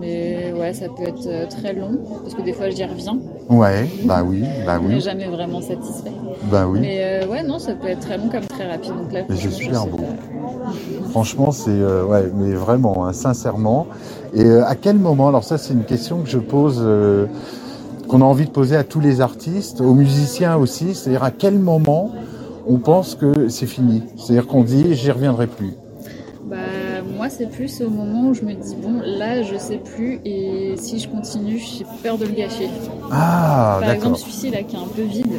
Mais ouais, ça peut être euh, très long parce que des fois j'y reviens. Ouais, bah oui, bah On n'est oui, jamais vraiment satisfait. bah oui. Mais euh, ouais, non, ça peut être très long comme très rapide. Donc là, Mais c'est je super beau. pas. Franchement, c'est euh, ouais, mais vraiment, hein, sincèrement. Et euh, à quel moment Alors ça, c'est une question que je pose, qu'on a envie de poser à tous les artistes, aux musiciens aussi. C'est-à-dire à quel moment on pense que c'est fini C'est-à-dire qu'on dit, j'y reviendrai plus. Bah, moi, c'est plus au moment où je me dis, bon, là, je sais plus, et si je continue, j'ai peur de le gâcher. Ah, Par exemple, d'accord. celui-ci, là, qui est un peu vide.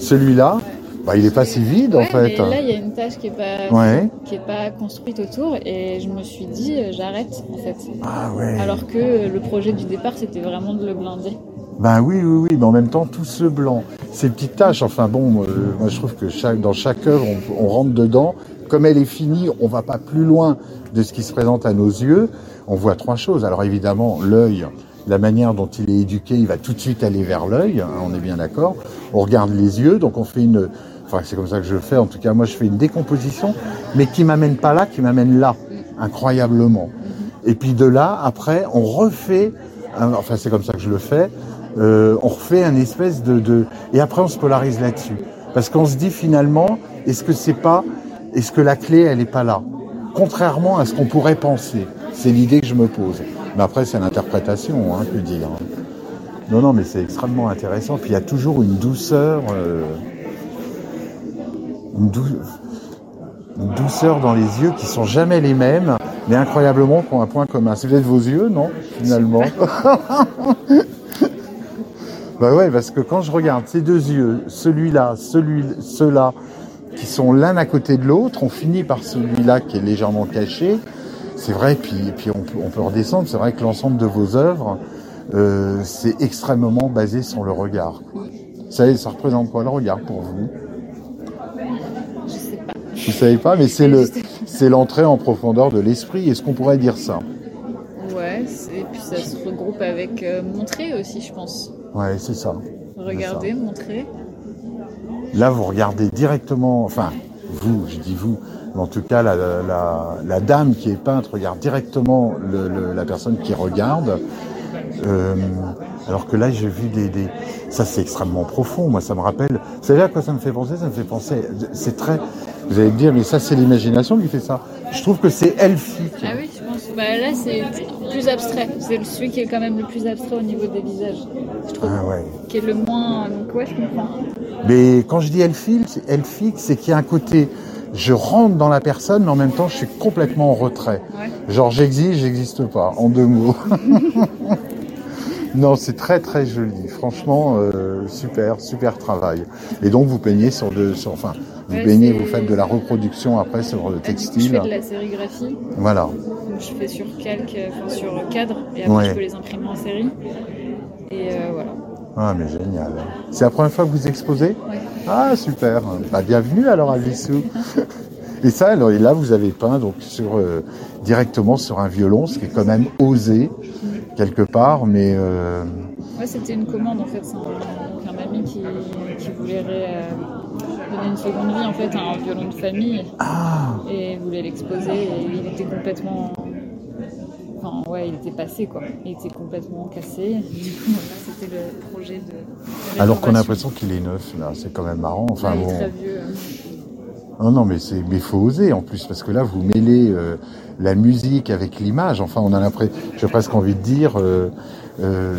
Celui-là, bah, il est pas si vide ouais, en fait. mais là, il y a une tâche qui est pas, Ouais. qui est pas construite autour, et je me suis dit, euh, j'arrête, en fait. Ah ouais. Alors que le projet du départ, c'était vraiment de le blinder. Ben oui, oui, oui, mais en même temps, tout ce blanc, ces petites taches, enfin bon, euh, moi je trouve que chaque, dans chaque œuvre, on, on rentre dedans. Comme elle est finie, on va pas plus loin de ce qui se présente à nos yeux. On voit trois choses. Alors évidemment, l'œil, la manière dont il est éduqué, il va tout de suite aller vers l'œil, hein, on est bien d'accord. On regarde les yeux, donc on fait une... Enfin, c'est comme ça que je le fais. En tout cas, moi, je fais une décomposition, mais qui m'amène pas là, qui m'amène là, incroyablement. Et puis de là, après, on refait, un- enfin c'est comme ça que je le fais, euh, on refait un espèce de, de... Et après, on se polarise là-dessus. Parce qu'on se dit finalement, est-ce que c'est pas... Est-ce que la clé, elle est pas là? Contrairement à ce qu'on pourrait penser. C'est l'idée que je me pose. Mais après, c'est l'interprétation, hein, que dire. Non, non, mais c'est extrêmement intéressant. Puis il y a toujours une douceur... euh, une, dou- une douceur dans les yeux qui sont jamais les mêmes, mais incroyablement qui ont un point commun. C'est peut-être vos yeux, non Finalement? bah ouais, parce que quand je regarde ces deux yeux, celui-là, celui, ceux-là, qui sont l'un à côté de l'autre, on finit par celui-là qui est légèrement caché. C'est vrai, puis, puis on, peut, on peut redescendre. C'est vrai que l'ensemble de vos œuvres, euh, c'est extrêmement basé sur le regard. Ça, ça représente quoi le regard pour vous? Je sais pas. Vous savez pas, mais c'est le, c'est l'entrée en profondeur de l'esprit. Est-ce qu'on pourrait dire ça? Ouais, et puis ça se regroupe avec euh, montrer aussi, je pense. Ouais, c'est ça. Regarder, montrer. Là, vous regardez directement, enfin, vous, je dis vous, mais en tout cas la, la, la dame qui est peinte regarde directement le, le- la personne qui regarde. Euh, alors que là, j'ai vu des, des... ça c'est extrêmement profond. Moi, ça me rappelle. Vous savez à quoi ça me fait penser? Ça me fait penser. C'est très. Vous allez me dire, mais ça c'est l'imagination qui fait ça. Je trouve que c'est elfique. Ah oui, je pense. Bah, là, c'est plus abstrait. C'est celui qui est quand même le plus abstrait au niveau des visages. Je trouve. Ah ouais. Qui est le moins. Donc, ouais, je comprends. Mais quand je dis elfique, c'est- elfique, c'est qu'il y a un côté. Je rentre dans la personne, mais en même temps, je suis complètement en retrait. Ouais. Genre, j'existe, j'existe pas, en deux mots. non, c'est très très joli. Franchement, euh, super, super travail. Et donc, vous peignez sur de, sur, enfin, vous Ouais, peignez, vous faites de la reproduction après sur le Ah, du coup, je textile. fais de la sérigraphie. Voilà. Donc, je fais sur calque, enfin sur cadre, et après Ouais. je peux les imprimer en série. Et euh, voilà. Ah, mais génial. C'est la première fois que vous exposez? Ouais. Ah, super. Bah, bienvenue alors à Vissou. Et ça, alors, et là, vous avez peint donc sur euh, directement sur un violon, ce qui est quand même osé quelque part, mais euh, Ouais, c'était une commande en fait. C'est un, ami qui, qui voulait euh, donner une seconde vie en fait à un violon de famille ah, et voulait l'exposer et il était complètement. Enfin, ouais, il était passé quoi. Il était complètement cassé. Du coup, c'était le projet de. alors qu'on a l'impression qu'il est neuf là, c'est quand même marrant. Enfin Ouais, il est bon. très vieux. hein. Non, non, mais c'est, mais faut oser en plus parce que là, vous mêlez euh, la musique avec l'image. Enfin, on a l'impression, j'ai presque envie de dire, euh, euh,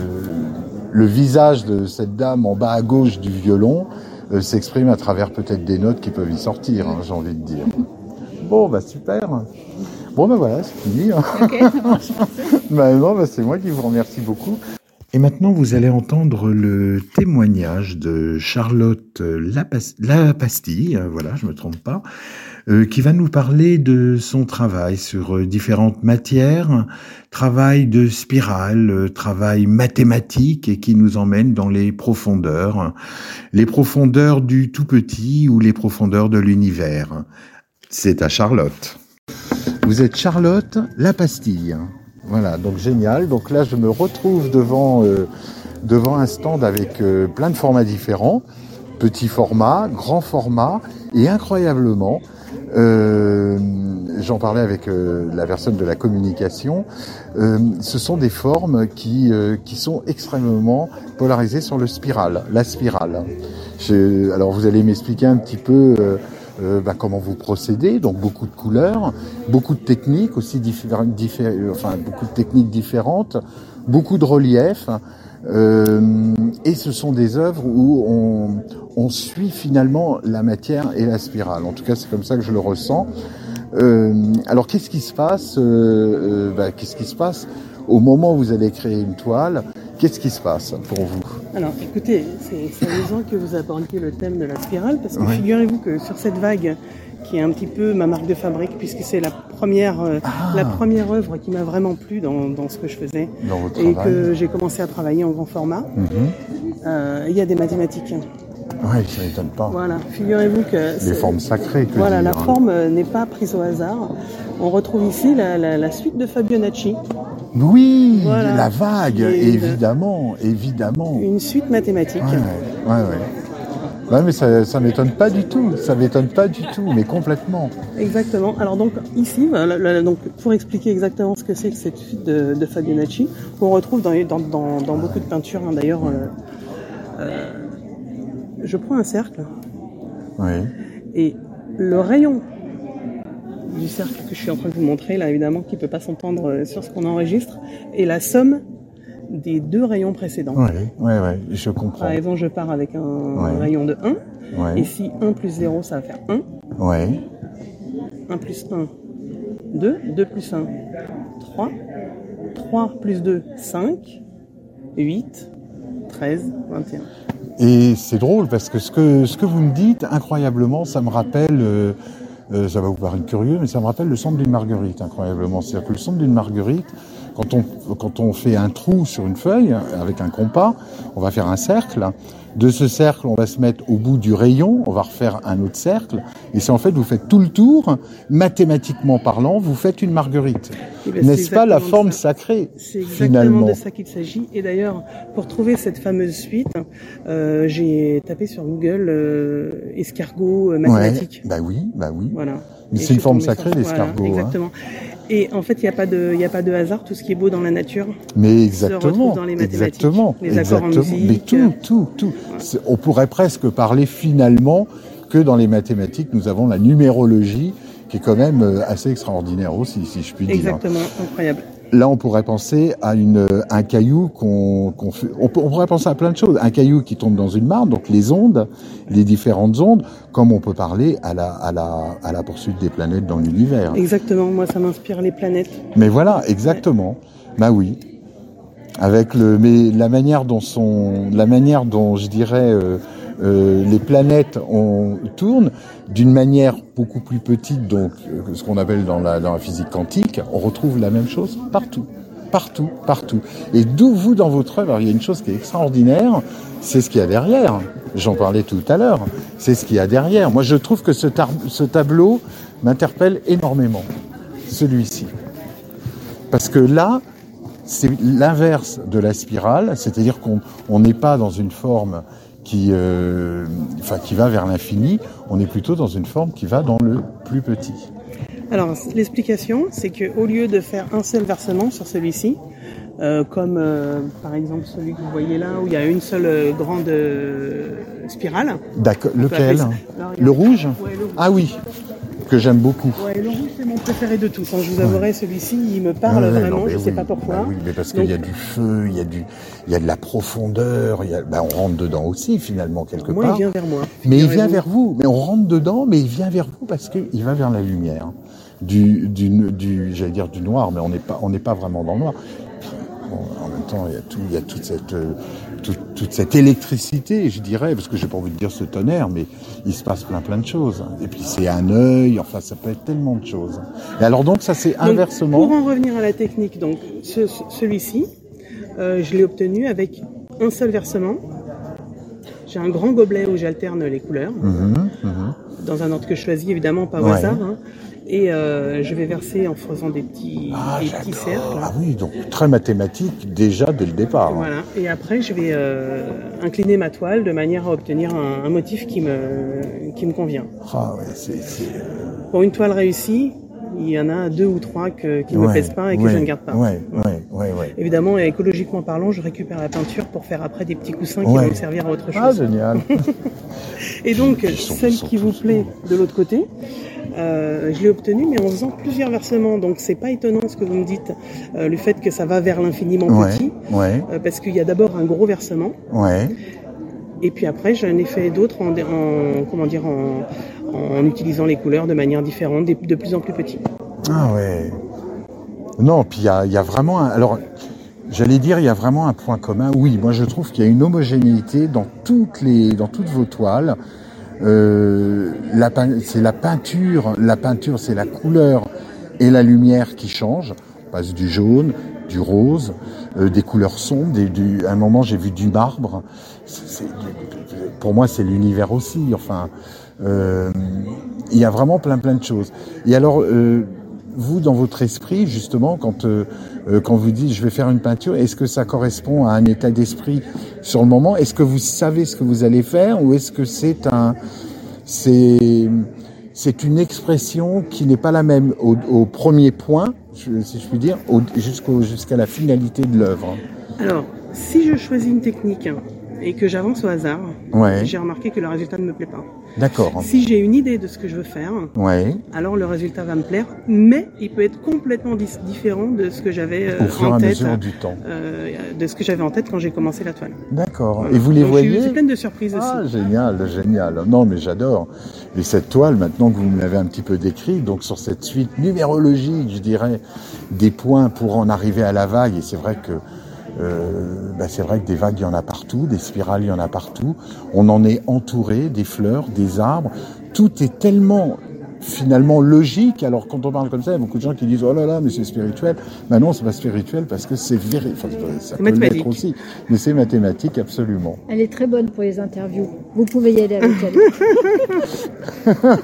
le visage de cette dame en bas à gauche du violon euh, s'exprime à travers peut-être des notes qui peuvent y sortir. hein, j'ai envie de dire. Bon, bah super. Bon, bah voilà, c'est fini. hein. Bah non, bah c'est moi qui vous remercie beaucoup. Et maintenant, vous allez entendre le témoignage de Charlotte Lapas- Lapastille, euh, voilà, je me trompe pas, euh, qui va nous parler de son travail sur euh, différentes matières, travail de spirale, euh, travail mathématique et qui nous emmène dans les profondeurs, les profondeurs du tout petit ou les profondeurs de l'univers. C'est à Charlotte. Vous êtes Charlotte Lapastille. Voilà, donc génial. Donc là, je me retrouve devant, euh, devant un stand avec plein de formats différents. Petit format, grand format, et incroyablement, euh, j'en parlais avec euh, la personne de la communication, euh, ce sont des formes qui, euh, qui sont extrêmement polarisées sur le spiral, la spirale. Je- alors vous allez m'expliquer un petit peu euh, euh, bah, comment vous procédez, donc beaucoup de couleurs, beaucoup de techniques aussi diffé- diffé- euh, enfin beaucoup de techniques différentes, beaucoup de relief. Euh, et ce sont des œuvres où on, on suit finalement la matière et la spirale. En tout cas, c'est comme ça que je le ressens. Euh, alors, qu'est-ce qui se passe euh, bah, Qu'est-ce qui se passe au moment où vous allez créer une toile? Qu'est-ce qui se passe pour vous? Alors écoutez, c'est c'est amusant que vous abordiez le thème de la spirale parce que Oui. figurez-vous que sur cette vague, qui est un petit peu ma marque de fabrique puisque c'est la première, euh, Ah. la première œuvre qui m'a vraiment plu dans, dans ce que je faisais dans votre et travail que j'ai commencé à travailler en grand format, Mhm. euh, il y a des mathématiques. Ouais, ça m'étonne pas. Voilà, figurez-vous que Les formes sacrées, que Voilà, la dire. forme euh, n'est pas prise au hasard. On retrouve ici la, la- la suite de Fabionacci, Oui, Voilà. la vague, évidemment, évidemment. une suite mathématique. Ouais, ouais, ouais. Ouais. Mais ça, ça m'étonne pas du tout. Ça m'étonne pas du tout, mais complètement. Exactement. Alors donc ici, là, donc pour expliquer exactement ce que c'est que cette suite de, de Fabionacci, qu'on retrouve dans, dans, dans, dans beaucoup de peintures. hein, D'ailleurs, euh, euh, je prends un cercle Oui. et le rayon du cercle que je suis en train de vous montrer, là évidemment, qui peut pas s'entendre euh, sur ce qu'on enregistre, est la somme des deux rayons précédents. Ouais, ouais, ouais, je comprends. Par exemple, je pars avec un Ouais. rayon de 1, et Ouais, si 1 plus 0, ça va faire 1. ouais. 1 plus 1, 2. 2 plus 1, 3. 3 plus 2, 5. 8, 13, 21. Et c'est drôle parce que ce que ce que vous me dites, incroyablement, ça me rappelle. euh, euh, ça va vous paraître curieux, mais ça me rappelle le centre d'une marguerite, incroyablement. C'est-à-dire que le centre d'une marguerite, quand on, quand on fait un trou sur une feuille avec un compas, on va faire un cercle. De ce cercle, on va se mettre au bout du rayon, on va refaire un autre cercle. Et c'est en fait, vous faites tout le tour, mathématiquement parlant, vous faites une marguerite. Eh ben, N'est-ce pas la exactement forme ça. sacrée, C'est exactement finalement de ça qu'il s'agit. Et d'ailleurs, pour trouver cette fameuse suite, euh, j'ai tapé sur Google euh, escargot euh, mathématique. Ouais, bah oui, bah oui. Voilà. Mais c'est une forme sacrée, l'escargot, Voilà, hein. Et en fait, il n'y a pas de, a pas de hasard. Tout ce qui est beau dans la nature. Mais se exactement, dans les mathématiques. exactement, Les accords en exactement. Mais tout, tout, tout. On pourrait presque parler finalement que dans les mathématiques, nous avons la numérologie qui est quand même euh, assez extraordinaire aussi, si je puis dire. Exactement, incroyable. Là, on pourrait penser à une, un caillou qu'on qu'on. On, pourrait penser à plein de choses. Un caillou qui tombe dans une mare, donc les ondes, les différentes ondes, comme on peut parler à la, à la, à la poursuite des planètes dans l'univers. Exactement. Moi, ça m'inspire les planètes. Mais voilà, exactement. Bah oui. Avec le, mais la manière dont sont, la manière dont je dirais euh, euh, les planètes on, tournent d'une manière beaucoup plus petite, donc euh, ce qu'on appelle dans la, dans la physique quantique, on retrouve la même chose partout, partout, partout. Et d'où vous dans votre œuvre, il y a une chose qui est extraordinaire, c'est ce qu'il y a derrière. J'en parlais tout à l'heure. C'est ce qu'il y a derrière. Moi, je trouve que ce, ce tableau m'interpelle énormément. Celui-ci. Parce que là, c'est l'inverse de la spirale, c'est-à-dire qu'on on n'est pas dans une forme qui, euh, enfin, qui va vers l'infini, on est plutôt dans une forme qui va dans le plus petit. Alors, l'explication, c'est que au lieu de faire un seul versement sur celui-ci, euh, comme euh, par exemple celui que vous voyez là, où il y a une seule grande spirale. D'accord. Lequel? ça- Alors, il y a- Le rouge? Ouais, le rouge. Ah oui, que j'aime beaucoup. Ouais, le rouge, c'est mon préféré de tous. hein. Je vous avouerai, celui-ci, il me parle Ouais, vraiment, non, je sais oui, pas pourquoi. bah oui, mais parce Donc, qu'il y a du feu, il y a du, il y a de la profondeur, il y a, bah, on rentre dedans aussi finalement quelque Moi, il part. vient vers moi. Mais il vient vers vous. Mais on rentre dedans, mais il vient vers vous parce qu'il va vers la lumière. Du, du, du j'allais dire du noir, mais on n'est pas, on n'est pas vraiment dans le noir. En même temps, il y a tout, il y a toute cette, euh, toute, toute cette électricité, je dirais, parce que j'ai pas envie de dire ce tonnerre, mais il se passe plein plein de choses. Et puis c'est un œil, enfin ça peut être tellement de choses. Et alors donc ça c'est Donc, inversement. Pour en revenir à la technique, donc ce- ce- celui-ci, euh, je l'ai obtenu avec un seul versement. J'ai un grand gobelet où j'alterne les couleurs, Mhm, mhm. dans un ordre que je choisis évidemment, pas au Ouais. hasard. hein. Et euh, je vais verser en faisant des petits, Ah, des petits cercles. Ah oui, donc très mathématique déjà dès le départ. Voilà. Et après, je vais euh, incliner ma toile de manière à obtenir un, un motif qui me, qui me convient. Ah ouais, c'est, c'est, euh, Pour une toile réussie, il y en a deux ou trois que, qui ne me ouais, plaisent pas et que ouais, je ne garde pas. Ouais, ouais, ouais, ouais. Évidemment, et écologiquement parlant, je récupère la peinture pour faire après des petits coussins qui vont me servir à autre chose. Ah génial. Et donc, sont- celle qui vous plaît de l'autre côté, euh, je l'ai obtenue, mais en faisant plusieurs versements. Donc, c'est pas étonnant ce que vous me dites, euh, le fait que ça va vers l'infiniment Ouais, petit, ouais, euh, parce qu'il y a d'abord un gros versement, ouais. et puis après, j'en ai fait d'autres en, en- comment dire, en, en utilisant les couleurs de manière différente, de plus en plus petits. Ah ouais. Non, puis il y a, il y a vraiment un, alors j'allais dire il y a vraiment un point commun. Oui, moi je trouve qu'il y a une homogénéité dans toutes les dans toutes vos toiles. Euh, c'est la peinture, la peinture c'est la couleur et la lumière qui changent. On passe du jaune, du rose, euh, des couleurs sombres. Du, à un moment j'ai vu du marbre. Pour moi c'est l'univers aussi. Enfin, euh, il y a vraiment plein plein de choses. Et alors euh, vous, dans votre esprit, justement, quand euh, euh, quand vous dites je vais faire une peinture, est-ce que ça correspond à un état d'esprit sur le moment? Est-ce que vous savez ce que vous allez faire, ou est-ce que c'est un c'est c'est une expression qui n'est pas la même au, au premier point, si je puis dire, au- jusqu'au jusqu'à la finalité de l'œuvre? Alors, si je choisis une technique et que j'avance au hasard, Ouais. j'ai remarqué que le résultat ne me plaît pas. D'accord. Si j'ai une idée de ce que je veux faire, Ouais. alors le résultat va me plaire, mais il peut être complètement différent de ce que j'avais euh, en tête, du temps. euh, de ce que j'avais en tête quand j'ai commencé la toile. D'accord. Et vous les Donc, voyez Je suis pleine de surprises Ah, aussi. génial, génial. Non, mais j'adore. Et cette toile, maintenant que vous me l'avez un petit peu décrite, donc sur cette suite numérologique, je dirais, des points pour en arriver à la vague, et c'est vrai que euh, bah, c'est vrai que des vagues, il y en a partout, des spirales, il y en a partout. On en est entouré, des fleurs, des arbres. Tout est tellement finalement logique. Alors quand on parle comme ça, il y a beaucoup de gens qui disent oh là là, mais c'est spirituel. Ben non, c'est pas spirituel parce que c'est vérifié. Enfin, ça peut mathématique. l'être aussi, mais c'est mathématique absolument. Elle est très bonne pour les interviews. Vous pouvez y aller avec elle.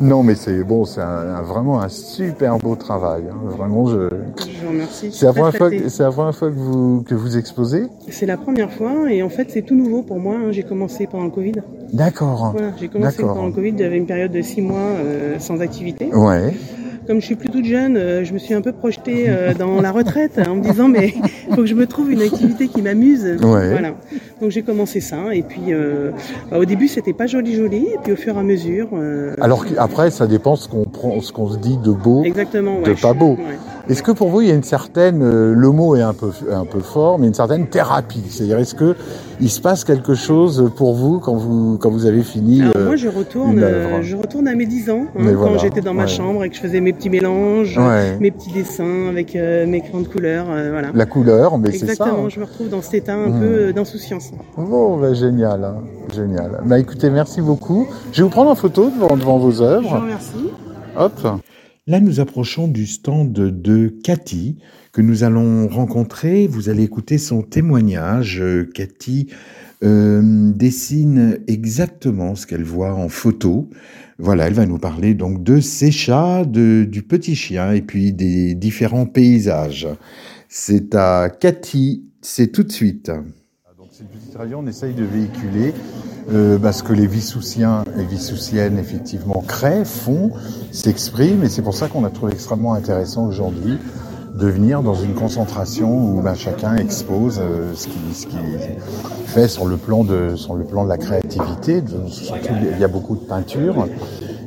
Non, mais c'est bon, c'est un- un- vraiment un super beau travail. hein. Vraiment, je. Je vous remercie. C'est la première fois, que- c'est la première fois que vous que vous exposez? C'est la première fois et en fait c'est tout nouveau pour moi. hein. J'ai commencé pendant le Covid. D'accord. Voilà, j'ai commencé pendant le Covid. J'avais une période de six mois euh, sans activité. Ouais. Comme je suis plus toute jeune, euh, je me suis un peu projetée euh, dans la retraite en me disant mais il faut que je me trouve une activité qui m'amuse. Ouais. Voilà. Donc j'ai commencé ça et puis euh, bah, au début c'était pas joli joli et puis au fur et à mesure. euh, Alors qu'après, ça dépend ce qu'on prend, ce qu'on se dit de beau, Exactement. de ouais, pas je- beau. ouais. Est-ce que pour vous, il y a une certaine, euh, le mot est un peu, un peu fort, mais une certaine thérapie? C'est-à-dire, est-ce que il se passe quelque chose pour vous quand vous, quand vous avez fini Alors euh, moi je retourne, euh, je retourne à mes 10 ans, hein, quand voilà, j'étais dans ma chambre et que je faisais mes petits mélanges, Ouais. mes petits dessins avec euh, mes crayons de couleur, voilà. La couleur, mais c'est ça. Exactement, hein. je me retrouve dans cet état un Mmh. peu euh, d'insouciance. Bon, bah, génial, hein, génial. Bah écoutez, merci beaucoup. Je vais vous prendre en photo devant, devant vos Je vous œuvres. remercie. Hop. Là, nous approchons du stand de Cathy que nous allons rencontrer. Vous allez écouter son témoignage. Euh, Cathy euh, dessine exactement ce qu'elle voit en photo. Voilà, elle va nous parler donc de ses chats, de, du petit chien et puis des différents paysages. C'est à Cathy, c'est tout de suite. On essaye de véhiculer euh, bah, ce que les Vissoussiens et Vissoussiennes effectivement créent, font, s'expriment, et c'est pour ça qu'on a trouvé extrêmement intéressant aujourd'hui de venir dans une concentration où bah, chacun expose euh, ce qu'il fait sur le plan de la créativité. Il y a beaucoup de peinture.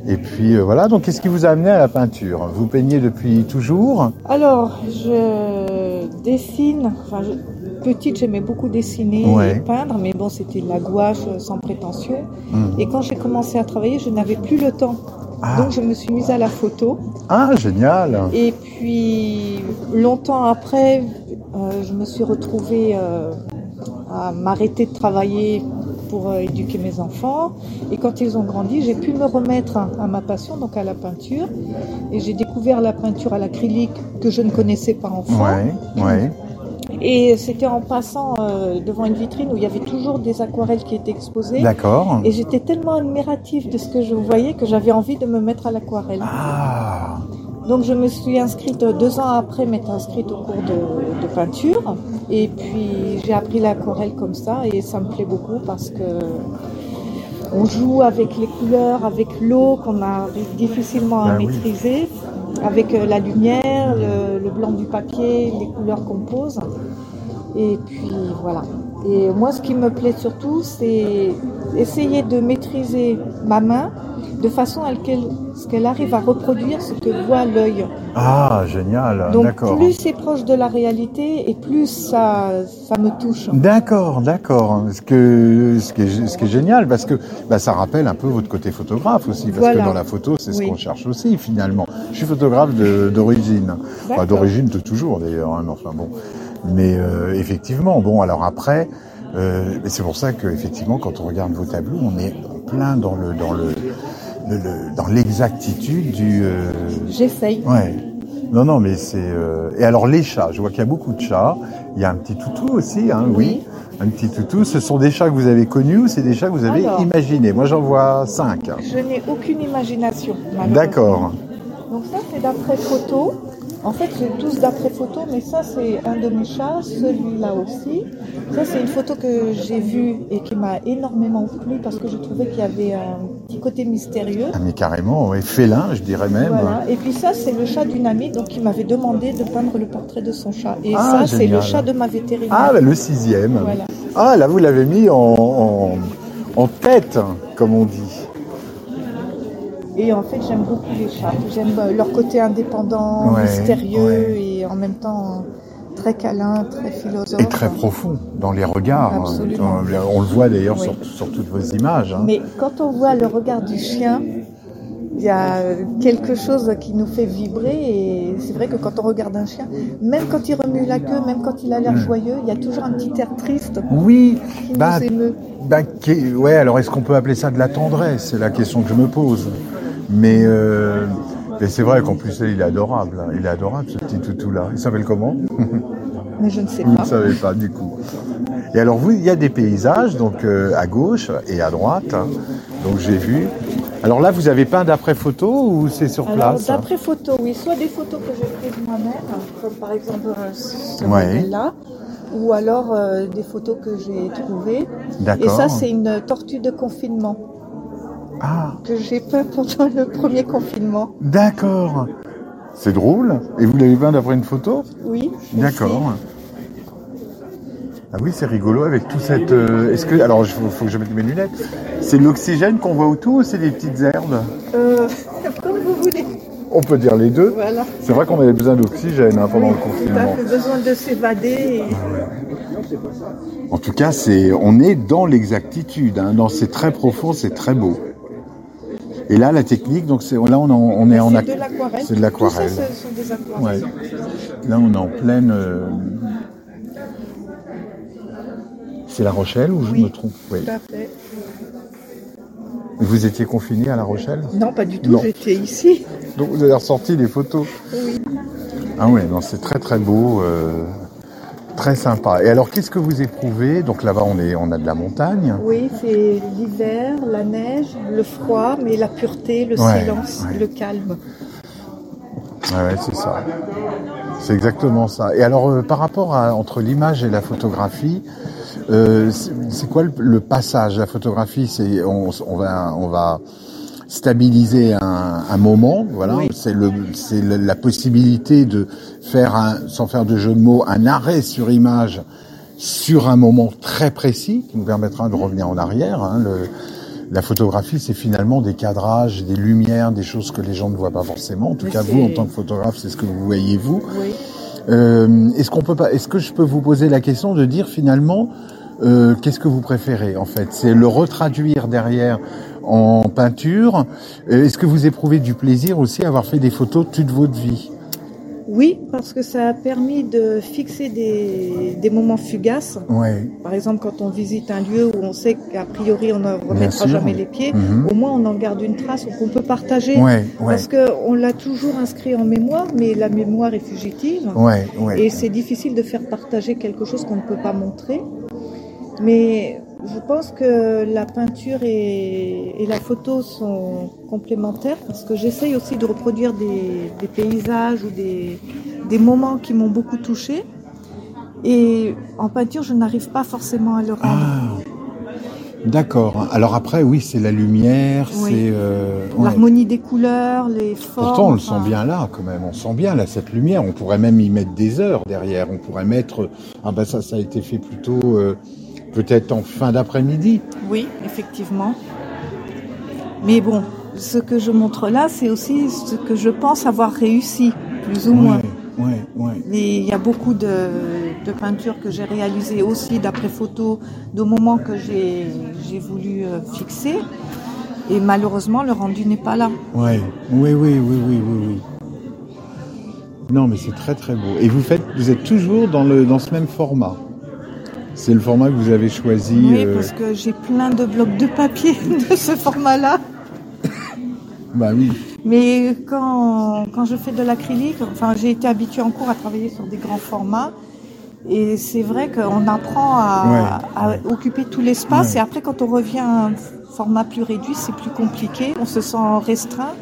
Et puis euh, voilà. Donc, qu'est-ce qui vous a amené à la peinture? Vous peignez depuis toujours? Alors, je dessine. Petite, j'aimais beaucoup dessiner Ouais. et peindre, mais bon, c'était de la gouache euh, sans prétention. Mhm. Et quand j'ai commencé à travailler, je n'avais plus le temps. Ah. Donc, je me suis mise à la photo. Ah, génial Et puis, longtemps après, euh, je me suis retrouvée euh, à m'arrêter de travailler pour euh, éduquer mes enfants. Et quand ils ont grandi, j'ai pu me remettre à, à ma passion, donc à la peinture. Et j'ai découvert la peinture à l'acrylique que je ne connaissais pas enfant. Ouais, ouais. Et c'était en passant euh, devant une vitrine où il y avait toujours des aquarelles qui étaient exposées. D'accord. Et j'étais tellement admirative de ce que je voyais que j'avais envie de me mettre à l'aquarelle. Ah, Donc je me suis inscrite euh, deux ans après m'être inscrite au cours de, de peinture. Et puis j'ai appris l'aquarelle comme ça et ça me plaît beaucoup parce que on joue avec les couleurs, avec l'eau qu'on arrive difficilement à Ben oui. maîtriser, avec euh, la lumière, le, le blanc du papier, les couleurs qu'on pose. Et puis voilà. Et moi, ce qui me plaît surtout, c'est essayer de maîtriser ma main de façon à ce qu'elle arrive à reproduire ce que voit l'œil. ah, génial. Donc plus c'est proche de la réalité et plus ça, ça me touche. D'accord, d'accord. Ce, que, ce, qui est, ce qui est génial, parce que bah, ça rappelle un peu votre côté photographe aussi, parce Voilà. que dans la photo, c'est ce qu'on cherche aussi finalement. Je suis photographe d'origine, enfin, d'origine de toujours d'ailleurs, hein, mais enfin bon. Mais euh, effectivement, bon, alors après, euh, c'est pour ça que effectivement, quand on regarde vos tableaux, on est en plein dans le dans le, le- le- dans l'exactitude du. euh, J'essaye. Ouais. Non, non, mais c'est. Et alors les chats, je vois qu'il y a beaucoup de chats. Il y a un petit toutou aussi, hein, oui. Un petit toutou. Ce sont des chats que vous avez connus ou c'est des chats que vous avez Alors. imaginés? Moi, j'en vois cinq. Je n'ai aucune imagination. D'accord. Donc ça, c'est d'après photo. En fait, c'est tous d'après photo, mais ça, c'est un de mes chats, celui-là aussi. Ça, c'est une photo que j'ai vue et qui m'a énormément plu parce que je trouvais qu'il y avait un petit côté mystérieux. Ah, mais carrément, ouais, félin, je dirais même. Voilà. Et puis ça, c'est le chat d'une amie donc, qui m'avait demandé de peindre le portrait de son chat. Et Ah, ça, c'est le chat de ma vétérinaire. Ah, bah, le sixième. Voilà. Ah, là, vous l'avez mis en, en, en tête, comme on dit. Et en fait, j'aime beaucoup les chats. J'aime euh, leur côté indépendant, Ouais, mystérieux et en même temps très câlin, très philosophe. Et très profond dans les regards. Absolument. On, on le voit d'ailleurs Oui. sur, sur toutes vos images. hein. Mais quand on voit le regard du chien, il y a quelque chose qui nous fait vibrer et c'est vrai que quand on regarde un chien, même quand il remue la queue, même quand il a l'air joyeux, il y a toujours un petit air triste Oui, qui bah, nous émeut. bah, qui- ouais, alors est-ce qu'on peut appeler ça de la tendresse? C'est la question que je me pose. Mais, euh, mais c'est vrai qu'en plus, il est adorable. hein. Il est adorable, ce petit toutou-là. Il s'appelle comment? Mais je ne sais Vous pas. ne savez pas, du coup. Et alors, vous, il y a des paysages, donc euh, à gauche et à droite. hein. Donc, j'ai vu. Alors là, vous avez peint d'après photo ou c'est sur Alors, place? d'après photo, oui, soit des photos que j'ai prises moi-même, comme par exemple euh, ce Ouais. modèle-là, ou alors euh, des photos que j'ai trouvées. D'accord. Et ça, c'est une tortue de confinement Ah, que j'ai peint pendant le premier confinement. d'accord. C'est drôle. Et vous l'avez peint d'après une photo? Oui. D'accord. Ah oui, c'est rigolo avec tout cette. euh, Est-ce que alors il faut, faut que je mette mes lunettes. C'est l'oxygène qu'on voit autour ou c'est des petites herbes? Euh, comme vous voulez. On peut dire les deux. Voilà. C'est vrai qu'on avait besoin d'oxygène hein, pendant le confinement. fait besoin de s'évader. et- En tout cas, c'est on est dans l'exactitude. Hein. Non, c'est très profond, c'est très beau. Et là, la technique, donc c'est là on, en- on est en C'est de l'aquarelle. C'est de l'aquarelle. Ça, ce sont des aquarelles. Ouais. Là, on est en pleine. euh, C'est La Rochelle ou je Oui, me trompe? Oui. Tout à fait. Vous étiez confiné à La Rochelle? Non, pas du tout, Non. j'étais ici. Donc vous avez ressorti les photos. Oui. Ah oui, non, c'est très très beau, euh, très sympa. Et alors, qu'est-ce que vous éprouvez? Donc là-bas, on est, on a de la montagne. Oui, c'est l'hiver, la neige, le froid, mais la pureté, le Ouais, silence, ouais. le calme. Ouais, c'est ça. C'est exactement ça. Et alors, euh, par rapport à entre l'image et la photographie, euh, c'est c'est quoi le, le passage? La photographie, c'est on, on va on va stabiliser un, un moment, voilà. C'est le c'est la possibilité de faire un, sans faire de jeu de mots, un arrêt sur image sur un moment très précis qui nous permettra de revenir en arrière. hein. Le- la photographie, c'est finalement des cadrages, des lumières, des choses que les gens ne voient pas forcément. En tout Mais cas, vous, en tant que photographe, c'est ce que vous voyez vous. Oui. Euh, est-ce qu'on peut pas, est-ce que je peux vous poser la question de dire finalement, euh, qu'est-ce que vous préférez en fait? C'est le retraduire derrière en peinture. Euh, Est-ce que vous éprouvez du plaisir aussi à avoir fait des photos toute votre vie? Oui, parce que ça a permis de fixer des, des moments fugaces. Ouais. Par exemple, quand on visite un lieu où on sait qu'a priori on ne remettra jamais les pieds, Mhm. au moins on en garde une trace qu'on peut partager. Ouais, ouais. Parce qu'on l'a toujours inscrit en mémoire, mais la mémoire est fugitive. Et c'est difficile de faire partager quelque chose qu'on ne peut pas montrer. Mais je pense que la peinture et, et la photo sont complémentaires parce que j'essaye aussi de reproduire des, des paysages ou des, des moments qui m'ont beaucoup touché. Et en peinture, je n'arrive pas forcément à le rendre. Ah, d'accord. Alors après, oui, c'est la lumière, Oui. c'est. euh, ouais. L'harmonie des couleurs, les formes. Pourtant, on le sent bien là, quand même. On sent bien là cette lumière. On pourrait même y mettre des heures derrière. On pourrait mettre. Ah ben ça, ça a été fait plutôt euh, peut-être en fin d'après-midi. Oui, effectivement. Mais bon, ce que je montre là, c'est aussi ce que je pense avoir réussi, plus ou moins. Ouais, ouais. Mais il y a beaucoup de, de peintures que j'ai réalisées aussi d'après photos de moments que j'ai voulu euh, fixer. Et malheureusement, le rendu n'est pas là. Ouais, oui, oui, oui, oui, oui, oui. Non, mais c'est très très beau. Et vous faites, vous êtes toujours dans le dans ce même format? C'est le format que vous avez choisi. Oui, euh, parce que j'ai plein de blocs de papier de ce format-là. Bah oui. Mais quand, quand je fais de l'acrylique, enfin, j'ai été habituée en cours à travailler sur des grands formats. Et c'est vrai qu'on apprend à, à occuper tout l'espace. Ouais. Et après, quand on revient à un format plus réduit, c'est plus compliqué. On se sent restreint.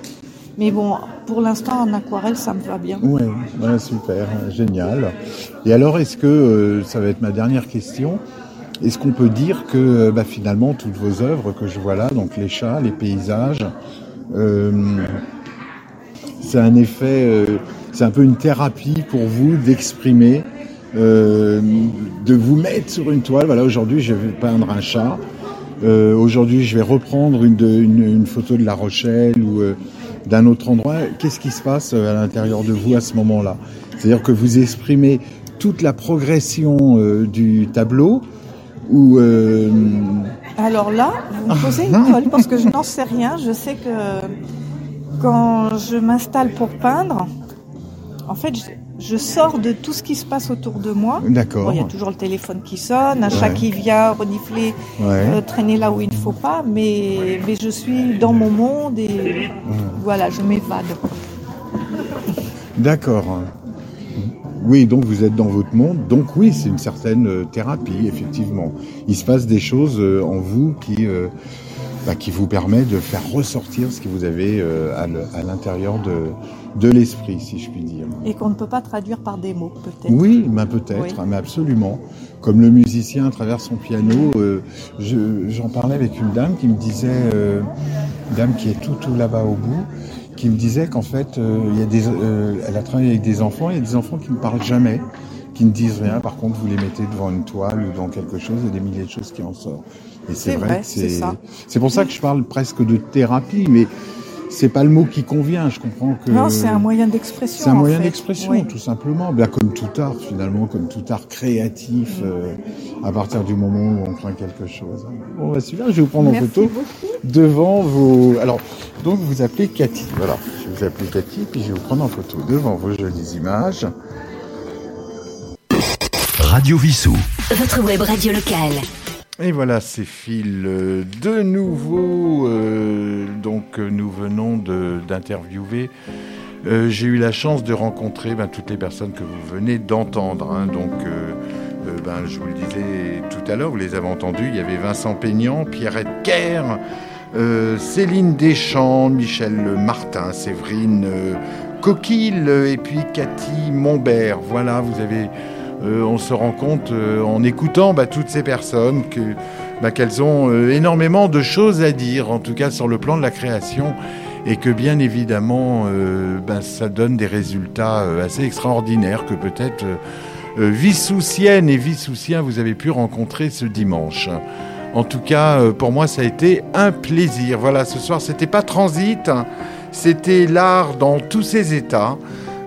Mais bon, pour l'instant, en aquarelle, ça me va bien. Ouais, ouais, super, génial. Et alors, est-ce que, euh, ça va être ma dernière question, est-ce qu'on peut dire que euh, bah, finalement toutes vos œuvres que je vois là, donc les chats, les paysages, euh, c'est un effet, euh, c'est un peu une thérapie pour vous d'exprimer, euh, de vous mettre sur une toile. Voilà, aujourd'hui je vais peindre un chat. Euh, aujourd'hui je vais reprendre une, de- une, une photo de La Rochelle ou d'un autre endroit. Qu'est-ce qui se passe euh, à l'intérieur de vous à ce moment-là? C'est-à-dire que vous exprimez toute la progression euh, du tableau ou euh, Alors là, vous me posez une colle parce que je n'en sais rien. Je sais que quand je m'installe pour peindre, en fait, je, sors de tout ce qui se passe autour de moi. D'accord. Bon, Il y a toujours le téléphone qui sonne, un chat qui vient renifler, Ouais. euh, traîner là où il ne faut pas, mais, mais je suis dans mon monde et voilà, je m'évade. D'accord. Oui, donc vous êtes dans votre monde. Donc oui, c'est une certaine euh, thérapie, effectivement. Il se passe des choses euh, en vous qui, euh, bah, qui vous permet de faire ressortir ce que vous avez euh, à l'intérieur de, de l'esprit, si je puis dire. Et qu'on ne peut pas traduire par des mots, peut-être. Oui, mais peut-être, Oui. mais absolument. Comme le musicien à travers son piano, euh, je- j'en parlais avec une dame qui me disait, euh, une dame qui est tout, tout là-bas au bout, qui me disait qu'en fait, euh, il y a des, euh, elle a travaillé avec des enfants, il y a des enfants qui ne parlent jamais, qui ne disent rien. Par contre, vous les mettez devant une toile ou devant quelque chose, il y a des milliers de choses qui en sortent. Et c'est C'est vrai, c'est c'est, ça. c'est pour ça que je parle presque de thérapie, mais c'est pas le mot qui convient. Je comprends que Non, c'est un moyen d'expression. c'est un en moyen d'expression, Oui. tout simplement. Bien comme tout art, finalement, comme tout art créatif, euh, à partir du moment où on craint quelque chose. Bon, bah, super, je vais vous prendre Merci en photo devant vos. Alors, donc vous appelez Cathy. Voilà, je vais vous appeler Cathy, puis je vais vous prendre en photo devant vos jolies images. Radio Vissou. Votre web radio locale. Et voilà, c'est Phil euh, de nouveau. euh, donc, euh, nous venons d'interviewer. J'ai eu la chance de rencontrer ben, toutes les personnes que vous venez d'entendre. hein. donc, ben, je vous le disais tout à l'heure, vous les avez entendus. Il y avait Vincent Peignant, Pierrette Kerr, Céline Deschamps, Michel Martin, Séverine Coquille et puis Cathy Montbert. Voilà, vous avez euh, on se rend compte euh, en écoutant bah, toutes ces personnes bah, qu'elles ont euh, énormément de choses à dire, en tout cas sur le plan de la création, et que bien évidemment bah, ça donne des résultats assez extraordinaires que peut-être Vissoussienne et Vissoussiens vous avez pu rencontrer ce dimanche. En tout cas, pour moi, ça a été un plaisir. Voilà, ce soir, c'était pas transit, hein. c'était l'art dans tous ses états.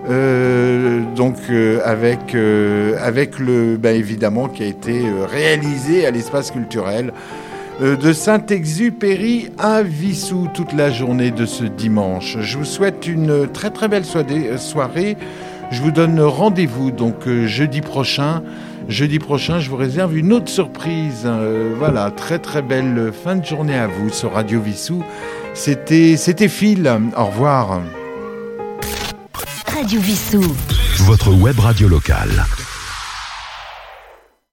Euh, donc euh, avec euh, avec le bah, évidemment qui a été réalisé à l'espace culturel de Saint-Exupéry à Vissou toute la journée de ce dimanche. Je vous souhaite une très très belle soirée. Je vous donne rendez-vous donc jeudi prochain. Jeudi prochain, je vous réserve une autre surprise. Voilà, très très belle fin de journée à vous sur Radio Vissou. C'était c'était Phil. Au revoir. Radio Vissou. Votre web radio locale.